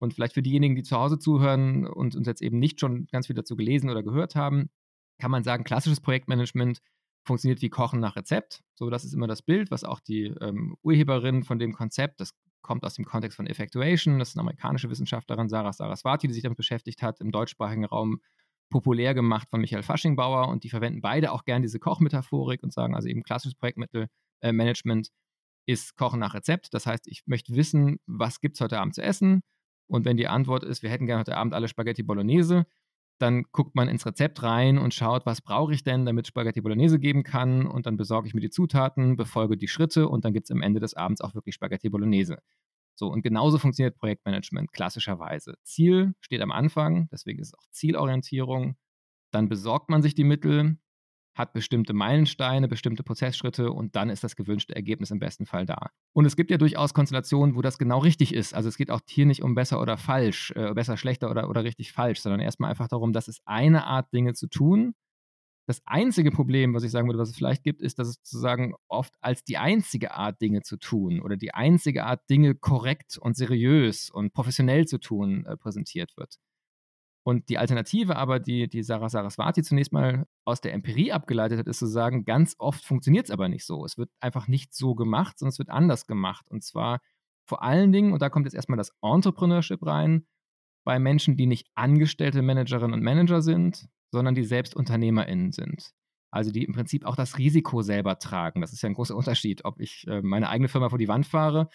Und vielleicht für diejenigen, die zu Hause zuhören und uns jetzt eben nicht schon ganz viel dazu gelesen oder gehört haben, kann man sagen, klassisches Projektmanagement funktioniert wie Kochen nach Rezept. So, das ist immer das Bild, was auch die ähm, Urheberin von dem Konzept, das kommt aus dem Kontext von Effectuation, das ist eine amerikanische Wissenschaftlerin, Sarah Saraswati, die sich damit beschäftigt hat, im deutschsprachigen Raum populär gemacht von Michael Faschingbauer und die verwenden beide auch gern diese Kochmetaphorik und sagen also eben klassisches Projektmittelmanagement äh, ist Kochen nach Rezept. Das heißt, ich möchte wissen, was gibt es heute Abend zu essen und wenn die Antwort ist, wir hätten gerne heute Abend alle Spaghetti Bolognese, dann guckt man ins Rezept rein und schaut, was brauche ich denn, damit Spaghetti Bolognese geben kann. Und dann besorge ich mir die Zutaten, befolge die Schritte und dann gibt es am Ende des Abends auch wirklich Spaghetti Bolognese. So, und genauso funktioniert Projektmanagement klassischerweise. Ziel steht am Anfang, deswegen ist es auch Zielorientierung. Dann besorgt man sich die Mittel, hat bestimmte Meilensteine, bestimmte Prozessschritte und dann ist das gewünschte Ergebnis im besten Fall da. Und es gibt ja durchaus Konstellationen, wo das genau richtig ist. Also es geht auch hier nicht um besser oder falsch, äh, besser, schlechter oder, oder richtig falsch, sondern erstmal einfach darum, dass es eine Art Dinge zu tun. Das einzige Problem, was ich sagen würde, was es vielleicht gibt, ist, dass es sozusagen oft als die einzige Art Dinge zu tun oder die einzige Art Dinge korrekt und seriös und professionell zu tun äh, präsentiert wird. Und die Alternative aber, die, die Sarah Saraswati zunächst mal aus der Empirie abgeleitet hat, ist zu sagen, ganz oft funktioniert es aber nicht so. Es wird einfach nicht so gemacht, sondern es wird anders gemacht. Und zwar vor allen Dingen, und da kommt jetzt erstmal das Entrepreneurship rein, bei Menschen, die nicht angestellte Managerinnen und Manager sind, sondern die selbst UnternehmerInnen sind. Also die im Prinzip auch das Risiko selber tragen. Das ist ja ein großer Unterschied, ob ich äh, meine eigene Firma vor die Wand fahre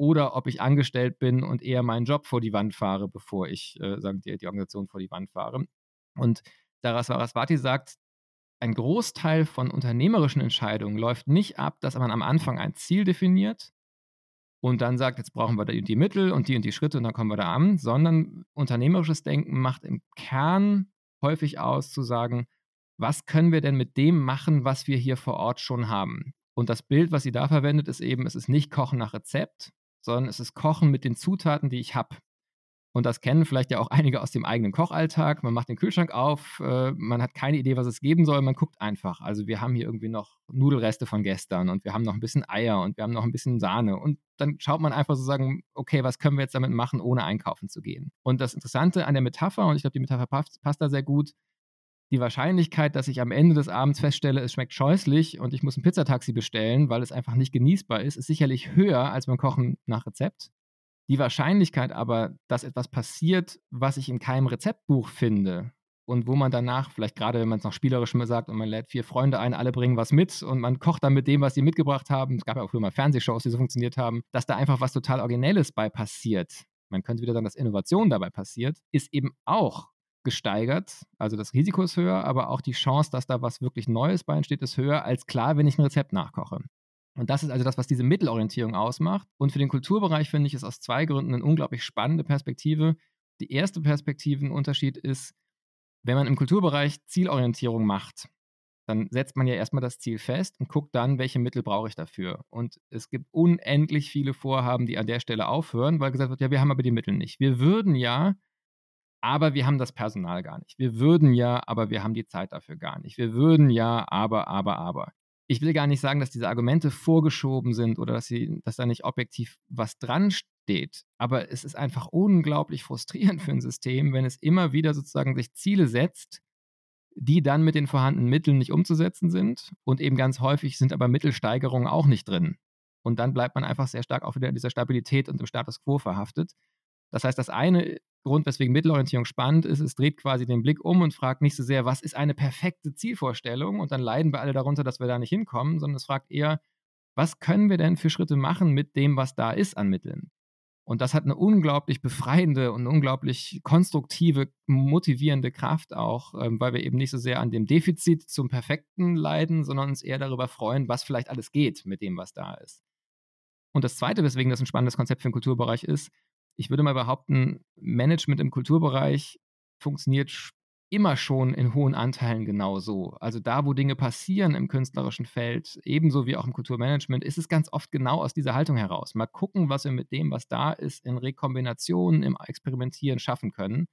oder ob ich angestellt bin und eher meinen Job vor die Wand fahre, bevor ich äh, sagen, die, die Organisation vor die Wand fahre. Und Daras Saraswati sagt, ein Großteil von unternehmerischen Entscheidungen läuft nicht ab, dass man am Anfang ein Ziel definiert und dann sagt, jetzt brauchen wir die Mittel und die und die Schritte und dann kommen wir da an, sondern unternehmerisches Denken macht im Kern häufig aus zu sagen, was können wir denn mit dem machen, was wir hier vor Ort schon haben? Und das Bild, was sie da verwendet, ist eben, es ist nicht Kochen nach Rezept, sondern es ist Kochen mit den Zutaten, die ich habe. Und das kennen vielleicht ja auch einige aus dem eigenen Kochalltag. Man macht den Kühlschrank auf, äh, man hat keine Idee, was es geben soll, man guckt einfach. Also wir haben hier irgendwie noch Nudelreste von gestern und wir haben noch ein bisschen Eier und wir haben noch ein bisschen Sahne. Und dann schaut man einfach so sagen, okay, was können wir jetzt damit machen, ohne einkaufen zu gehen. Und das Interessante an der Metapher, und ich glaube, die Metapher passt, passt da sehr gut, die Wahrscheinlichkeit, dass ich am Ende des Abends feststelle, es schmeckt scheußlich und ich muss ein Pizzataxi bestellen, weil es einfach nicht genießbar ist, ist sicherlich höher als beim Kochen nach Rezept. Die Wahrscheinlichkeit aber, dass etwas passiert, was ich in keinem Rezeptbuch finde und wo man danach, vielleicht gerade wenn man es noch spielerisch mal sagt und man lädt vier Freunde ein, alle bringen was mit und man kocht dann mit dem, was sie mitgebracht haben, es gab ja auch früher mal Fernsehshows, die so funktioniert haben, dass da einfach was total Originelles bei passiert. Man könnte wieder sagen, dass Innovation dabei passiert, ist eben auch gesteigert. Also das Risiko ist höher, aber auch die Chance, dass da was wirklich Neues bei entsteht, ist höher als klar, wenn ich ein Rezept nachkoche. Und das ist also das, was diese Mittelorientierung ausmacht. Und für den Kulturbereich finde ich es aus zwei Gründen eine unglaublich spannende Perspektive. Die erste Perspektivenunterschied ist, Wenn man im Kulturbereich Zielorientierung macht, dann setzt man ja erstmal das Ziel fest und guckt dann, welche Mittel brauche ich dafür. Und es gibt unendlich viele Vorhaben, die an der Stelle aufhören, weil gesagt wird, ja, wir haben aber die Mittel nicht. Wir würden ja, aber wir haben das Personal gar nicht. Wir würden ja, aber wir haben die Zeit dafür gar nicht. Wir würden ja, aber, aber, aber. Ich will gar nicht sagen, dass diese Argumente vorgeschoben sind oder dass, sie, dass da nicht objektiv was dran steht. Aber es ist einfach unglaublich frustrierend für ein System, wenn es immer wieder sozusagen sich Ziele setzt, die dann mit den vorhandenen Mitteln nicht umzusetzen sind. Und eben ganz häufig sind aber Mittelsteigerungen auch nicht drin. Und dann bleibt man einfach sehr stark auch wieder in dieser Stabilität und im Status quo verhaftet. Das heißt, das eine Grund, weswegen Mittelorientierung spannend ist, es dreht quasi den Blick um und fragt nicht so sehr, was ist eine perfekte Zielvorstellung und dann leiden wir alle darunter, dass wir da nicht hinkommen, sondern es fragt eher, was können wir denn für Schritte machen mit dem, was da ist an Mitteln? Und das hat eine unglaublich befreiende und unglaublich konstruktive, motivierende Kraft auch, ähm, weil wir eben nicht so sehr an dem Defizit zum Perfekten leiden, sondern uns eher darüber freuen, was vielleicht alles geht mit dem, was da ist. Und das Zweite, weswegen das ein spannendes Konzept für den Kulturbereich ist, ich würde mal behaupten, Management im Kulturbereich funktioniert immer schon in hohen Anteilen genau so. Also da, wo Dinge passieren im künstlerischen Feld, ebenso wie auch im Kulturmanagement, ist es ganz oft genau aus dieser Haltung heraus. Mal gucken, was wir mit dem, was da ist, in Rekombinationen, im Experimentieren schaffen können.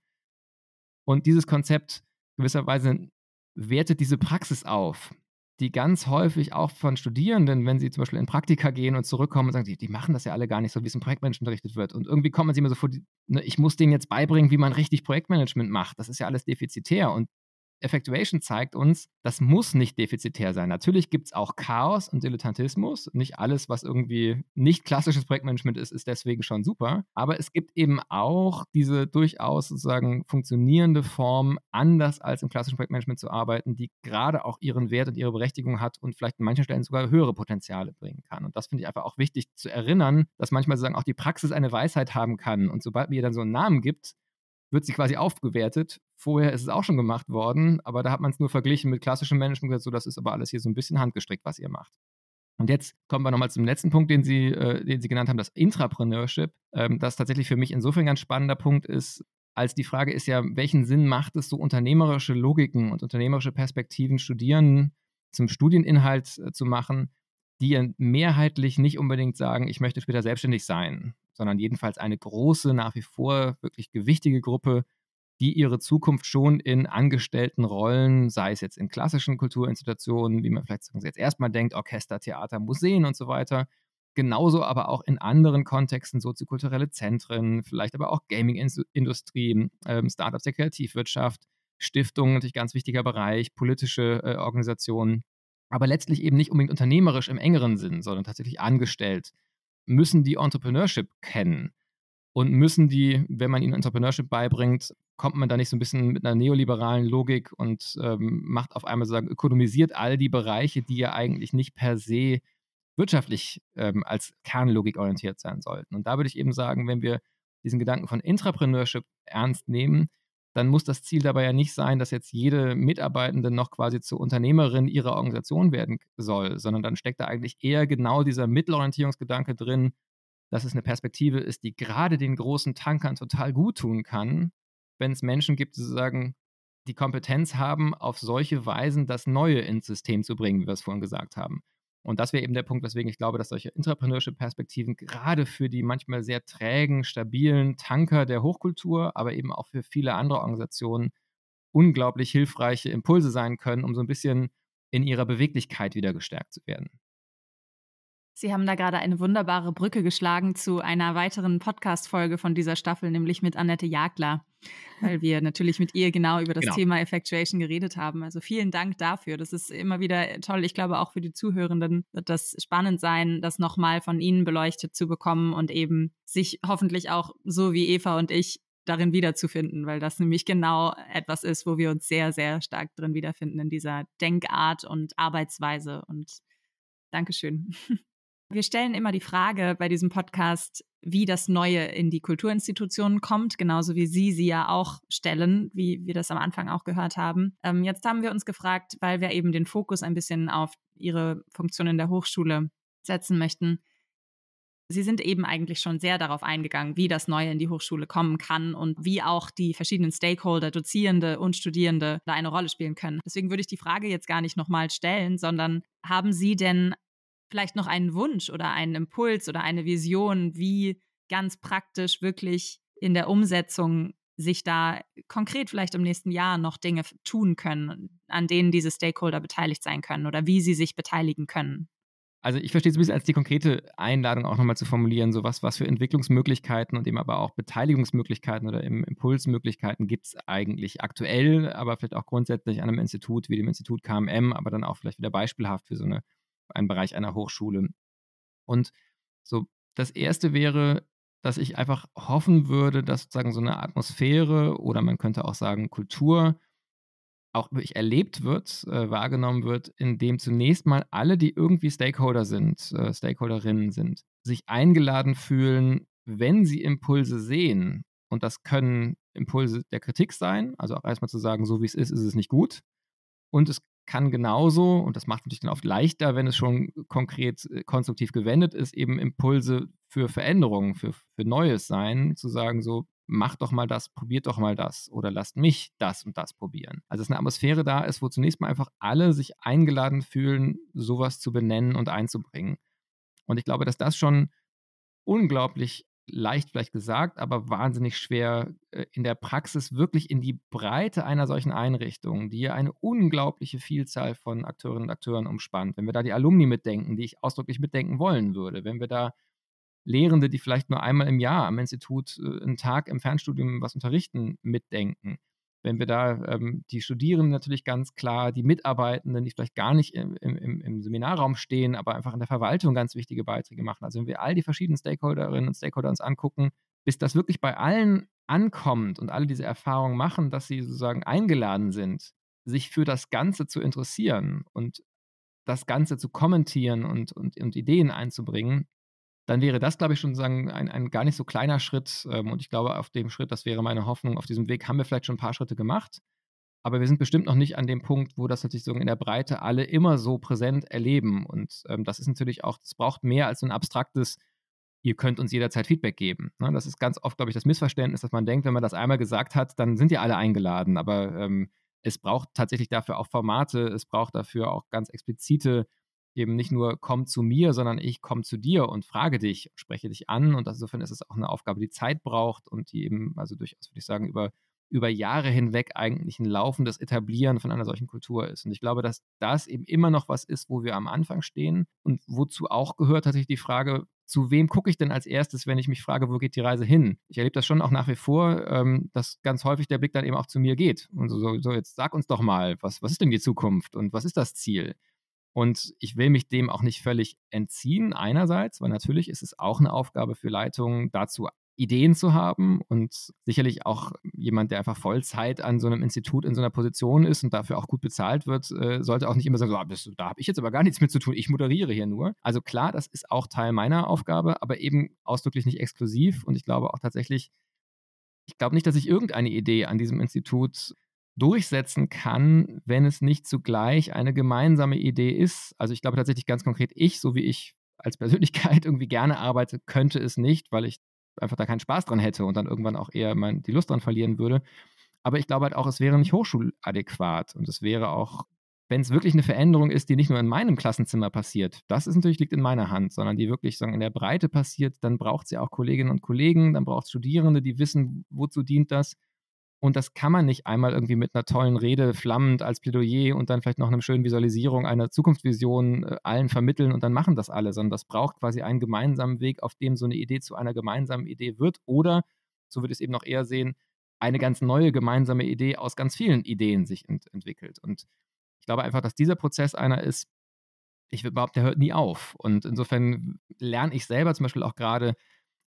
Und dieses Konzept gewisserweise wertet diese Praxis auf die ganz häufig auch von Studierenden, wenn sie zum Beispiel in Praktika gehen und zurückkommen und sagen, die, die machen das ja alle gar nicht so, wie es im Projektmanagement unterrichtet wird. Und irgendwie kommen sie mir so vor, ne, ich muss denen jetzt beibringen, wie man richtig Projektmanagement macht. Das ist ja alles defizitär. Und Effectuation zeigt uns, das muss nicht defizitär sein. Natürlich gibt es auch Chaos und Dilettantismus. Nicht alles, was irgendwie nicht klassisches Projektmanagement ist, ist deswegen schon super. Aber es gibt eben auch diese durchaus sozusagen funktionierende Form, anders als im klassischen Projektmanagement zu arbeiten, die gerade auch ihren Wert und ihre Berechtigung hat und vielleicht an manchen Stellen sogar höhere Potenziale bringen kann. Und das finde ich einfach auch wichtig zu erinnern, dass manchmal sozusagen auch die Praxis eine Weisheit haben kann. Und sobald mir dann so einen Namen gibt, wird sie quasi aufgewertet. Vorher ist es auch schon gemacht worden, aber da hat man es nur verglichen mit klassischem Management gesagt, so das ist aber alles hier so ein bisschen handgestrickt, was ihr macht. Und jetzt kommen wir nochmal zum letzten Punkt, den Sie, äh, den Sie genannt haben, das Intrapreneurship, ähm, das tatsächlich für mich insofern ein ganz spannender Punkt ist, als die Frage ist ja, welchen Sinn macht es, so unternehmerische Logiken und unternehmerische Perspektiven Studierenden zum Studieninhalt äh, zu machen, die mehrheitlich nicht unbedingt sagen, ich möchte später selbstständig sein sondern jedenfalls eine große, nach wie vor wirklich gewichtige Gruppe, die ihre Zukunft schon in angestellten Rollen, sei es jetzt in klassischen Kulturinstitutionen, wie man vielleicht jetzt erstmal denkt, Orchester, Theater, Museen und so weiter, genauso aber auch in anderen Kontexten, soziokulturelle Zentren, vielleicht aber auch Gaming-Industrie, ähm, Startups der Kreativwirtschaft, Stiftungen, natürlich ganz wichtiger Bereich, politische äh, Organisationen, aber letztlich eben nicht unbedingt unternehmerisch im engeren Sinn, sondern tatsächlich angestellt müssen die Entrepreneurship kennen und müssen die, wenn man ihnen Entrepreneurship beibringt, kommt man da nicht so ein bisschen mit einer neoliberalen Logik und ähm, macht auf einmal sagen, ökonomisiert all die Bereiche, die ja eigentlich nicht per se wirtschaftlich ähm, als Kernlogik orientiert sein sollten. Und da würde ich eben sagen, wenn wir diesen Gedanken von Intrapreneurship ernst nehmen, dann muss das Ziel dabei ja nicht sein, dass jetzt jede Mitarbeitende noch quasi zur Unternehmerin ihrer Organisation werden soll, sondern dann steckt da eigentlich eher genau dieser Mittelorientierungsgedanke drin, dass es eine Perspektive ist, die gerade den großen Tankern total gut tun kann, wenn es Menschen gibt, die sozusagen die Kompetenz haben, auf solche Weisen das Neue ins System zu bringen, wie wir es vorhin gesagt haben. Und das wäre eben der Punkt, weswegen ich glaube, dass solche Entrepreneurship-Perspektiven gerade für die manchmal sehr trägen, stabilen Tanker der Hochkultur, aber eben auch für viele andere Organisationen unglaublich hilfreiche Impulse sein können, um so ein bisschen in ihrer Beweglichkeit wieder gestärkt zu werden. Sie haben da gerade eine wunderbare Brücke geschlagen zu einer weiteren Podcast-Folge von dieser Staffel, nämlich mit Annette Jagler, weil wir (laughs) natürlich mit ihr genau über das genau. Thema Effectuation geredet haben. Also vielen Dank dafür. Das ist immer wieder toll. Ich glaube, auch für die Zuhörenden wird das spannend sein, das nochmal von Ihnen beleuchtet zu bekommen und eben sich hoffentlich auch so wie Eva und ich darin wiederzufinden, weil das nämlich genau etwas ist, wo wir uns sehr, sehr stark drin wiederfinden in dieser Denkart und Arbeitsweise. Und Dankeschön. (laughs) Wir stellen immer die Frage bei diesem Podcast, wie das Neue in die Kulturinstitutionen kommt, genauso wie Sie sie ja auch stellen, wie wir das am Anfang auch gehört haben. Ähm, jetzt haben wir uns gefragt, weil wir eben den Fokus ein bisschen auf Ihre Funktion in der Hochschule setzen möchten. Sie sind eben eigentlich schon sehr darauf eingegangen, wie das Neue in die Hochschule kommen kann und wie auch die verschiedenen Stakeholder, Dozierende und Studierende da eine Rolle spielen können. Deswegen würde ich die Frage jetzt gar nicht nochmal stellen, sondern haben Sie denn vielleicht noch einen Wunsch oder einen Impuls oder eine Vision, wie ganz praktisch wirklich in der Umsetzung sich da konkret vielleicht im nächsten Jahr noch Dinge tun können, an denen diese Stakeholder beteiligt sein können oder wie sie sich beteiligen können? Also ich verstehe es ein bisschen als die konkrete Einladung auch nochmal zu formulieren, so was, was für Entwicklungsmöglichkeiten und eben aber auch Beteiligungsmöglichkeiten oder Impulsmöglichkeiten gibt es eigentlich aktuell, aber vielleicht auch grundsätzlich an einem Institut wie dem Institut KMM, aber dann auch vielleicht wieder beispielhaft für so eine, einen Bereich einer Hochschule. Und so das erste wäre, dass ich einfach hoffen würde, dass sozusagen so eine Atmosphäre oder man könnte auch sagen Kultur auch wirklich erlebt wird, äh, wahrgenommen wird, indem zunächst mal alle, die irgendwie Stakeholder sind, äh, Stakeholderinnen sind, sich eingeladen fühlen, wenn sie Impulse sehen. Und das können Impulse der Kritik sein, also auch erstmal zu sagen, so wie es ist, ist es nicht gut. Und es kann genauso, und das macht natürlich dann oft leichter, wenn es schon konkret äh, konstruktiv gewendet ist, eben Impulse für Veränderungen, für, für Neues sein, zu sagen, so, mach doch mal das, probiert doch mal das oder lasst mich das und das probieren. Also dass eine Atmosphäre da ist, wo zunächst mal einfach alle sich eingeladen fühlen, sowas zu benennen und einzubringen. Und ich glaube, dass das schon unglaublich leicht vielleicht gesagt, aber wahnsinnig schwer äh, in der Praxis wirklich in die Breite einer solchen Einrichtung, die ja eine unglaubliche Vielzahl von Akteurinnen und Akteuren umspannt. Wenn wir da die Alumni mitdenken, die ich ausdrücklich mitdenken wollen würde, wenn wir da Lehrende, die vielleicht nur einmal im Jahr am Institut äh, einen Tag im Fernstudium was unterrichten, mitdenken, wenn wir da ähm, die Studierenden natürlich ganz klar, die Mitarbeitenden, die vielleicht gar nicht im, im, im, Seminarraum stehen, aber einfach in der Verwaltung ganz wichtige Beiträge machen. Also wenn wir all die verschiedenen Stakeholderinnen und Stakeholder uns angucken, bis das wirklich bei allen ankommt und alle diese Erfahrungen machen, dass sie sozusagen eingeladen sind, sich für das Ganze zu interessieren und das Ganze zu kommentieren und, und, und Ideen einzubringen, dann wäre das, glaube ich, schon sagen, ein, ein gar nicht so kleiner Schritt. Ähm, und ich glaube, auf dem Schritt, das wäre meine Hoffnung, auf diesem Weg haben wir vielleicht schon ein paar Schritte gemacht. Aber wir sind bestimmt noch nicht an dem Punkt, wo das natürlich so in der Breite alle immer so präsent erleben. Und ähm, das ist natürlich auch, das braucht mehr als so ein abstraktes, ihr könnt uns jederzeit Feedback geben. Ne? Das ist ganz oft, glaube ich, das Missverständnis, dass man denkt, wenn man das einmal gesagt hat, dann sind ja alle eingeladen. Aber ähm, es braucht tatsächlich dafür auch Formate, es braucht dafür auch ganz explizite eben nicht nur komm zu mir, sondern ich komme zu dir und frage dich, spreche dich an. Und insofern ist es auch eine Aufgabe, die Zeit braucht und die eben, also durchaus würde ich sagen, über, über Jahre hinweg eigentlich ein laufendes Etablieren von einer solchen Kultur ist. Und ich glaube, dass das eben immer noch was ist, wo wir am Anfang stehen und wozu auch gehört tatsächlich die Frage, zu wem gucke ich denn als erstes, wenn ich mich frage, wo geht die Reise hin? Ich erlebe das schon auch nach wie vor, ähm, dass ganz häufig der Blick dann eben auch zu mir geht. Und so, so, jetzt sag uns doch mal, was, was ist denn die Zukunft und was ist das Ziel? Und ich will mich dem auch nicht völlig entziehen, einerseits, weil natürlich ist es auch eine Aufgabe für Leitungen, dazu Ideen zu haben und sicherlich auch jemand, der einfach Vollzeit an so einem Institut in so einer Position ist und dafür auch gut bezahlt wird, äh, sollte auch nicht immer sagen, so, ah, das, da habe ich jetzt aber gar nichts mit zu tun, ich moderiere hier nur. Also klar, das ist auch Teil meiner Aufgabe, aber eben ausdrücklich nicht exklusiv und ich glaube auch tatsächlich, ich glaube nicht, dass ich irgendeine Idee an diesem Institut durchsetzen kann, wenn es nicht zugleich eine gemeinsame Idee ist. Also ich glaube tatsächlich ganz konkret, ich, so wie ich als Persönlichkeit (laughs) irgendwie gerne arbeite, könnte es nicht, weil ich einfach da keinen Spaß dran hätte und dann irgendwann auch eher mein, die Lust dran verlieren würde. Aber ich glaube halt auch, es wäre nicht hochschuladäquat und es wäre auch, wenn es wirklich eine Veränderung ist, die nicht nur in meinem Klassenzimmer passiert, das ist natürlich liegt in meiner Hand, sondern die wirklich sagen, in der Breite passiert, dann braucht sie auch Kolleginnen und Kollegen, dann braucht es Studierende, die wissen, wozu dient das und das kann man nicht einmal irgendwie mit einer tollen Rede flammend als Plädoyer und dann vielleicht noch einer schönen Visualisierung einer Zukunftsvision äh, allen vermitteln und dann machen das alle, sondern das braucht quasi einen gemeinsamen Weg, auf dem so eine Idee zu einer gemeinsamen Idee wird oder, so würde ich es eben noch eher sehen, eine ganz neue gemeinsame Idee aus ganz vielen Ideen sich ent entwickelt. Und ich glaube einfach, dass dieser Prozess einer ist, ich würde behaupten, der hört nie auf. Und insofern lerne ich selber zum Beispiel auch gerade,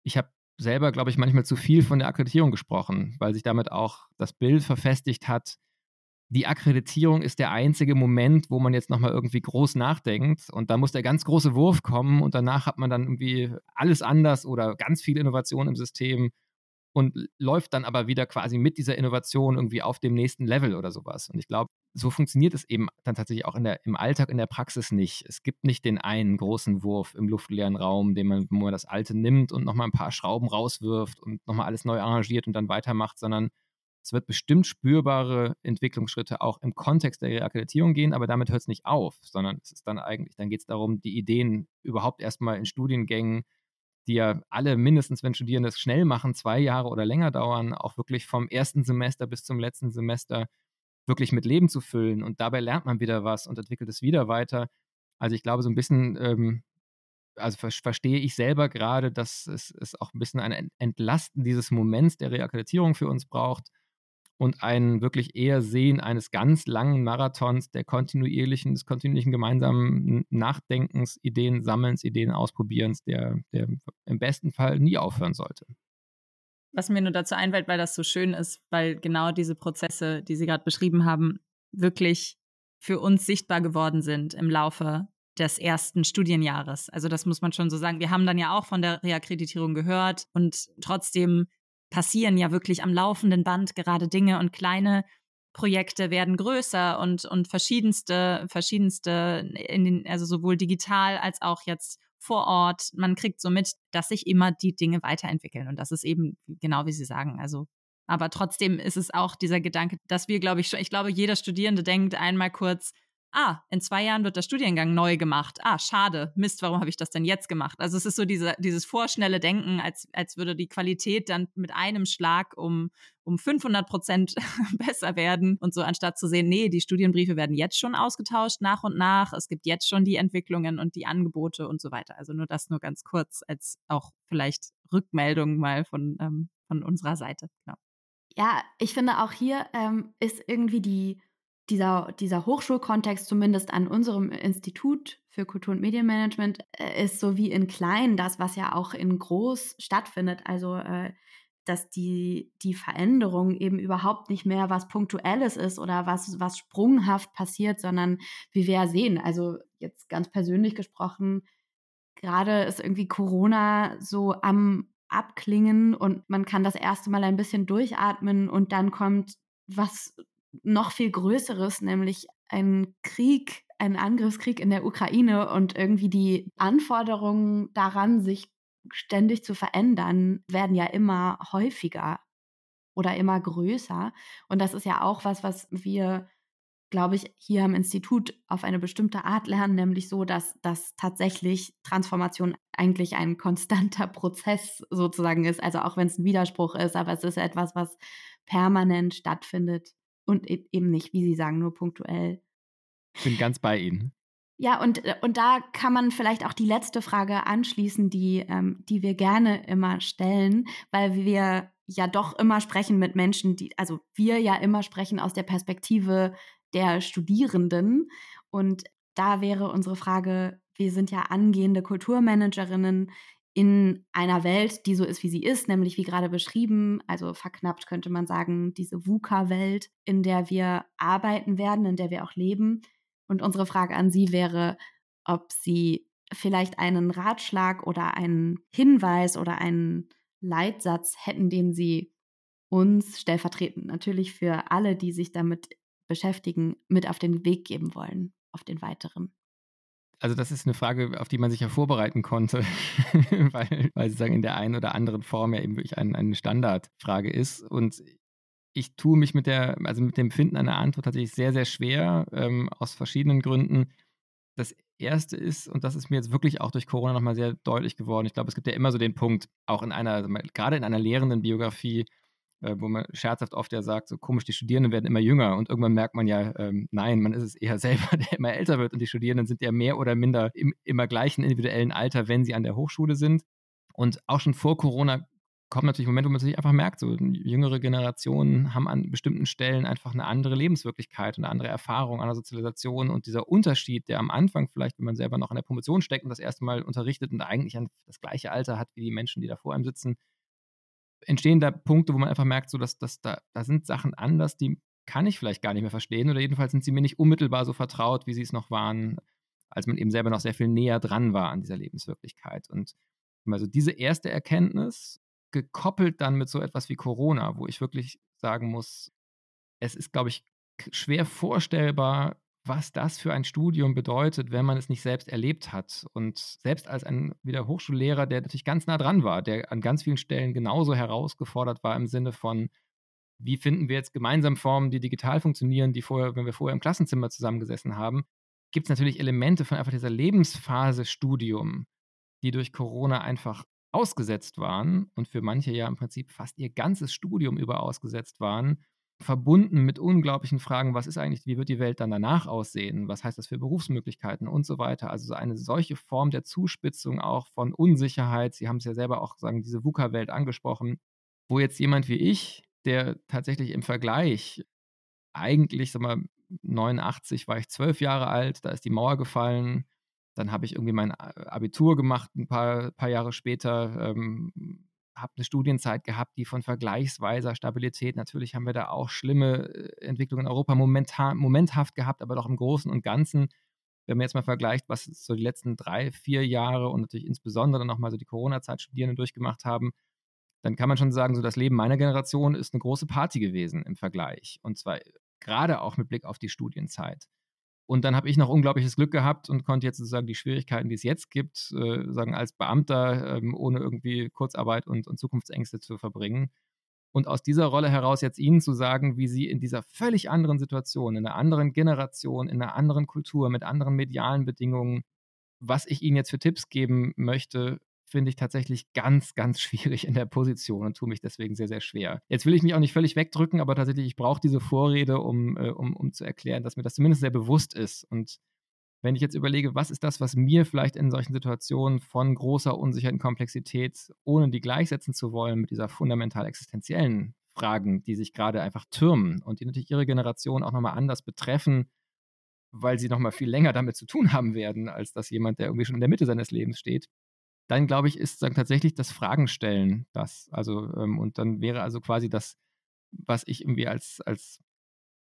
ich habe selber, glaube ich, manchmal zu viel von der Akkreditierung gesprochen, weil sich damit auch das Bild verfestigt hat, die Akkreditierung ist der einzige Moment, wo man jetzt nochmal irgendwie groß nachdenkt und da muss der ganz große Wurf kommen und danach hat man dann irgendwie alles anders oder ganz viel Innovation im System und läuft dann aber wieder quasi mit dieser Innovation irgendwie auf dem nächsten Level oder sowas. Und ich glaube, so funktioniert es eben dann tatsächlich auch der, im Alltag, in der Praxis nicht. Es gibt nicht den einen großen Wurf im luftleeren Raum, den man, wo man das Alte nimmt und nochmal ein paar Schrauben rauswirft und nochmal alles neu arrangiert und dann weitermacht, sondern es wird bestimmt spürbare Entwicklungsschritte auch im Kontext der Reakkreditierung gehen, aber damit hört es nicht auf, sondern es ist dann eigentlich, dann geht es darum, die Ideen überhaupt erstmal in Studiengängen, die ja alle mindestens, wenn Studierende es schnell machen, zwei Jahre oder länger dauern, auch wirklich vom ersten Semester bis zum letzten Semester wirklich mit Leben zu füllen. Und dabei lernt man wieder was und entwickelt es wieder weiter. Also ich glaube, so ein bisschen, ähm, also ver verstehe ich selber gerade, dass es, es auch ein bisschen ein Entlasten dieses Moments der Reakkreditierung für uns braucht und ein wirklich eher Sehen eines ganz langen Marathons der kontinuierlichen, des kontinuierlichen gemeinsamen Nachdenkens, Ideen sammelns, Ideen ausprobierens, der, der im besten Fall nie aufhören sollte. Was mir nur dazu einfällt, weil das so schön ist, weil genau diese Prozesse, die Sie gerade beschrieben haben, wirklich für uns sichtbar geworden sind im Laufe des ersten Studienjahres. Also das muss man schon so sagen. Wir haben dann ja auch von der Reakkreditierung gehört und trotzdem passieren ja wirklich am laufenden Band gerade Dinge und kleine Projekte werden größer und, und verschiedenste, verschiedenste in den, also sowohl digital als auch jetzt vor Ort. Man kriegt so mit, dass sich immer die Dinge weiterentwickeln. Und das ist eben genau wie Sie sagen. Also, aber trotzdem ist es auch dieser Gedanke, dass wir, glaube ich, schon, ich glaube, jeder Studierende denkt einmal kurz, ah, in zwei Jahren wird der Studiengang neu gemacht. Ah, schade, Mist, warum habe ich das denn jetzt gemacht? Also es ist so diese, dieses vorschnelle Denken, als, als würde die Qualität dann mit einem Schlag um, um 500 Prozent (laughs) besser werden und so anstatt zu sehen, nee, die Studienbriefe werden jetzt schon ausgetauscht nach und nach, es gibt jetzt schon die Entwicklungen und die Angebote und so weiter. Also nur das nur ganz kurz als auch vielleicht Rückmeldung mal von, ähm, von unserer Seite. Genau. Ja, ich finde auch hier ähm, ist irgendwie die dieser, dieser Hochschulkontext, zumindest an unserem Institut für Kultur- und Medienmanagement, äh, ist so wie in klein das, was ja auch in groß stattfindet. Also, äh, dass die, die Veränderung eben überhaupt nicht mehr was Punktuelles ist oder was, was sprunghaft passiert, sondern wie wir ja sehen, also jetzt ganz persönlich gesprochen, gerade ist irgendwie Corona so am Abklingen und man kann das erste Mal ein bisschen durchatmen und dann kommt was noch viel Größeres, nämlich ein Krieg, ein Angriffskrieg in der Ukraine und irgendwie die Anforderungen daran, sich ständig zu verändern, werden ja immer häufiger oder immer größer. Und das ist ja auch was, was wir, glaube ich, hier am Institut auf eine bestimmte Art lernen, nämlich so, dass, dass tatsächlich Transformation eigentlich ein konstanter (laughs) Prozess sozusagen ist. Also auch wenn es ein Widerspruch ist, aber es ist etwas, was permanent stattfindet und e-, eben nicht, wie Sie sagen, nur punktuell. Ich bin ganz bei Ihnen. Ja, und, äh, und da kann man vielleicht auch die letzte Frage anschließen, die, ähm, die wir gerne immer stellen, weil wir ja doch immer sprechen mit Menschen, die, also wir ja immer sprechen aus der Perspektive der Studierenden. Und da wäre unsere Frage, wir sind ja angehende Kulturmanagerinnen in einer Welt, die so ist, wie sie ist, nämlich wie gerade beschrieben, also verknappt könnte man sagen, diese VUCA-Welt, in der wir arbeiten werden, in der wir auch leben. Und unsere Frage an Sie wäre, ob Sie vielleicht einen Ratschlag oder einen Hinweis oder einen Leitsatz hätten, den Sie uns stellvertretend natürlich für alle, die sich damit beschäftigen, mit auf den Weg geben wollen, auf den weiteren also das ist eine Frage, auf die man sich ja vorbereiten konnte, (laughs) weil, weil sozusagen in der einen oder anderen Form ja eben wirklich ein, eine Standardfrage ist. Und ich tue mich mit der, also mit dem Finden einer Antwort tatsächlich sehr, sehr schwer, ähm, aus verschiedenen Gründen. Das erste ist, und das ist mir jetzt wirklich auch durch Corona nochmal sehr deutlich geworden, ich glaube, es gibt ja immer so den Punkt, auch in einer, gerade in einer lehrenden Biografie, äh, wo man scherzhaft oft ja sagt, so komisch, die Studierenden werden immer jünger und irgendwann merkt man ja, ähm, nein, man ist es eher (laughs) selber, der immer älter wird und die Studierenden sind ja mehr oder minder im immer gleichen individuellen Alter, wenn sie an der Hochschule sind. Und auch schon vor Corona kommt natürlich Momente, wo man sich einfach merkt, so jüngere Generationen haben an bestimmten Stellen einfach eine andere Lebenswirklichkeit und eine andere Erfahrung, eine Sozialisation und dieser Unterschied, der am Anfang vielleicht, wenn man selber noch an der Promotion steckt und das erste Mal unterrichtet und eigentlich das gleiche Alter hat wie die Menschen, die da vor einem sitzen, entstehen da Punkte, wo man einfach merkt, so dass, dass da, da sind Sachen anders, die kann ich vielleicht gar nicht mehr verstehen oder jedenfalls sind sie mir nicht unmittelbar so vertraut, wie sie es noch waren, als man eben selber noch sehr viel näher dran war an dieser Lebenswirklichkeit. Und also diese erste Erkenntnis, gekoppelt dann mit so etwas wie Corona, wo ich wirklich sagen muss, es ist, glaube ich, schwer vorstellbar, was das für ein Studium bedeutet, wenn man es nicht selbst erlebt hat. Und selbst als ein wieder Hochschullehrer, der natürlich ganz nah dran war, der an ganz vielen Stellen genauso herausgefordert war im Sinne von, wie finden wir jetzt gemeinsam Formen, die digital funktionieren, die vorher, wenn wir vorher im Klassenzimmer zusammengesessen haben, gibt es natürlich Elemente von einfach dieser Lebensphase Studium, die durch Corona einfach ausgesetzt waren und für manche ja im Prinzip fast ihr ganzes Studium über ausgesetzt waren, verbunden mit unglaublichen Fragen, was ist eigentlich, wie wird die Welt dann danach aussehen, was heißt das für Berufsmöglichkeiten? Und so weiter. Also eine solche Form der Zuspitzung auch von Unsicherheit, Sie haben es ja selber auch sagen, diese VUCA-Welt angesprochen, wo jetzt jemand wie ich, der tatsächlich im Vergleich eigentlich, sag mal, 89 war ich zwölf Jahre alt, da ist die Mauer gefallen, dann habe ich irgendwie mein Abitur gemacht, ein paar, paar Jahre später, ähm, habe eine Studienzeit gehabt, die von vergleichsweiser Stabilität, natürlich haben wir da auch schlimme äh, Entwicklungen in Europa momentan, momenthaft gehabt, aber doch im Großen und Ganzen, wenn man jetzt mal vergleicht, was so die letzten drei, vier Jahre und natürlich insbesondere nochmal so die Corona-Zeit Studierende durchgemacht haben, dann kann man schon sagen, so das Leben meiner Generation ist eine große Party gewesen im Vergleich. Und zwar gerade auch mit Blick auf die Studienzeit. Und dann habe ich noch unglaubliches Glück gehabt und konnte jetzt sozusagen die Schwierigkeiten, die es jetzt gibt, äh, sagen als Beamter, ähm, ohne irgendwie Kurzarbeit und, und Zukunftsängste zu verbringen. Und aus dieser Rolle heraus jetzt Ihnen zu sagen, wie Sie in dieser völlig anderen Situation, in einer anderen Generation, in einer anderen Kultur, mit anderen medialen Bedingungen, was ich Ihnen jetzt für Tipps geben möchte, finde ich tatsächlich ganz, ganz (laughs) schwierig in der Position und tue mich deswegen sehr, sehr schwer. Jetzt will ich mich auch nicht völlig wegdrücken, aber tatsächlich, ich brauche diese Vorrede, um, äh, um, um zu erklären, dass mir das zumindest sehr bewusst ist. Und wenn ich jetzt überlege, was ist das, was mir vielleicht in solchen Situationen von großer Unsicherheit und Komplexität, ohne die gleichsetzen zu wollen, mit dieser fundamental existenziellen Fragen, die sich gerade einfach türmen und die natürlich ihre Generation auch nochmal anders betreffen, weil sie nochmal viel länger damit zu tun haben werden, als dass jemand, der irgendwie schon in der Mitte seines Lebens steht, dann glaube ich, ist dann tatsächlich das Fragen stellen das. Also, ähm, und dann wäre also quasi das, was ich irgendwie als, als,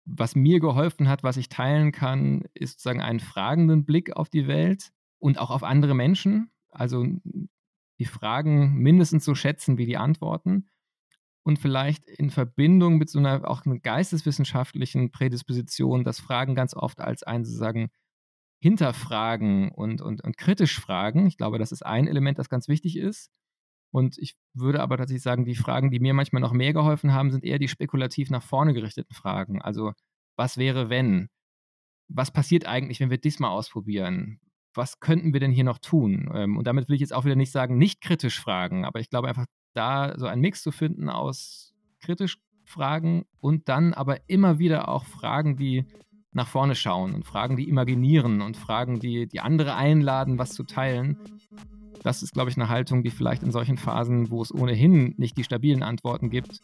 was mir geholfen hat, was ich teilen kann, ist sozusagen einen fragenden Blick auf die Welt und auch auf andere Menschen. Also die Fragen mindestens so schätzen wie die Antworten und vielleicht in Verbindung mit so einer auch einer geisteswissenschaftlichen Prädisposition das Fragen ganz oft als ein sozusagen hinterfragen und, und, und kritisch fragen. Ich glaube, das ist ein Element, das ganz wichtig ist. Und ich würde aber tatsächlich sagen, die Fragen, die mir manchmal noch mehr geholfen haben, sind eher die spekulativ nach vorne gerichteten Fragen. Also, was wäre, wenn? Was passiert eigentlich, wenn wir diesmal ausprobieren? Was könnten wir denn hier noch tun? Ähm, und damit will ich jetzt auch wieder nicht sagen, nicht kritisch fragen, aber ich glaube einfach, da so einen Mix zu finden aus kritisch Fragen und dann aber immer wieder auch Fragen, die nach vorne schauen und Fragen, die imaginieren und Fragen, die, die andere einladen, was zu teilen. Das ist, glaube ich, eine Haltung, die vielleicht in solchen Phasen, wo es ohnehin nicht die stabilen Antworten gibt,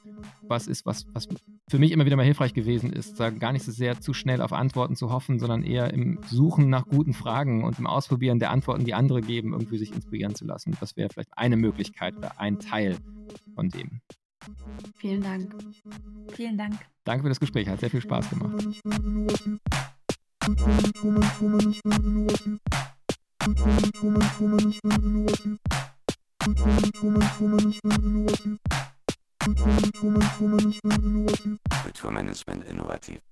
was ist, was, was für mich immer wieder mal hilfreich gewesen ist, sagen, gar nicht so sehr zu schnell auf Antworten zu hoffen, sondern eher im Suchen nach guten Fragen und im Ausprobieren der Antworten, die andere geben, irgendwie sich inspirieren zu lassen. Das wäre vielleicht eine Möglichkeit oder ein Teil von dem. Vielen Dank. Vielen Dank. Danke für das Gespräch, hat sehr viel Spaß gemacht. Kulturmanagement innovativ.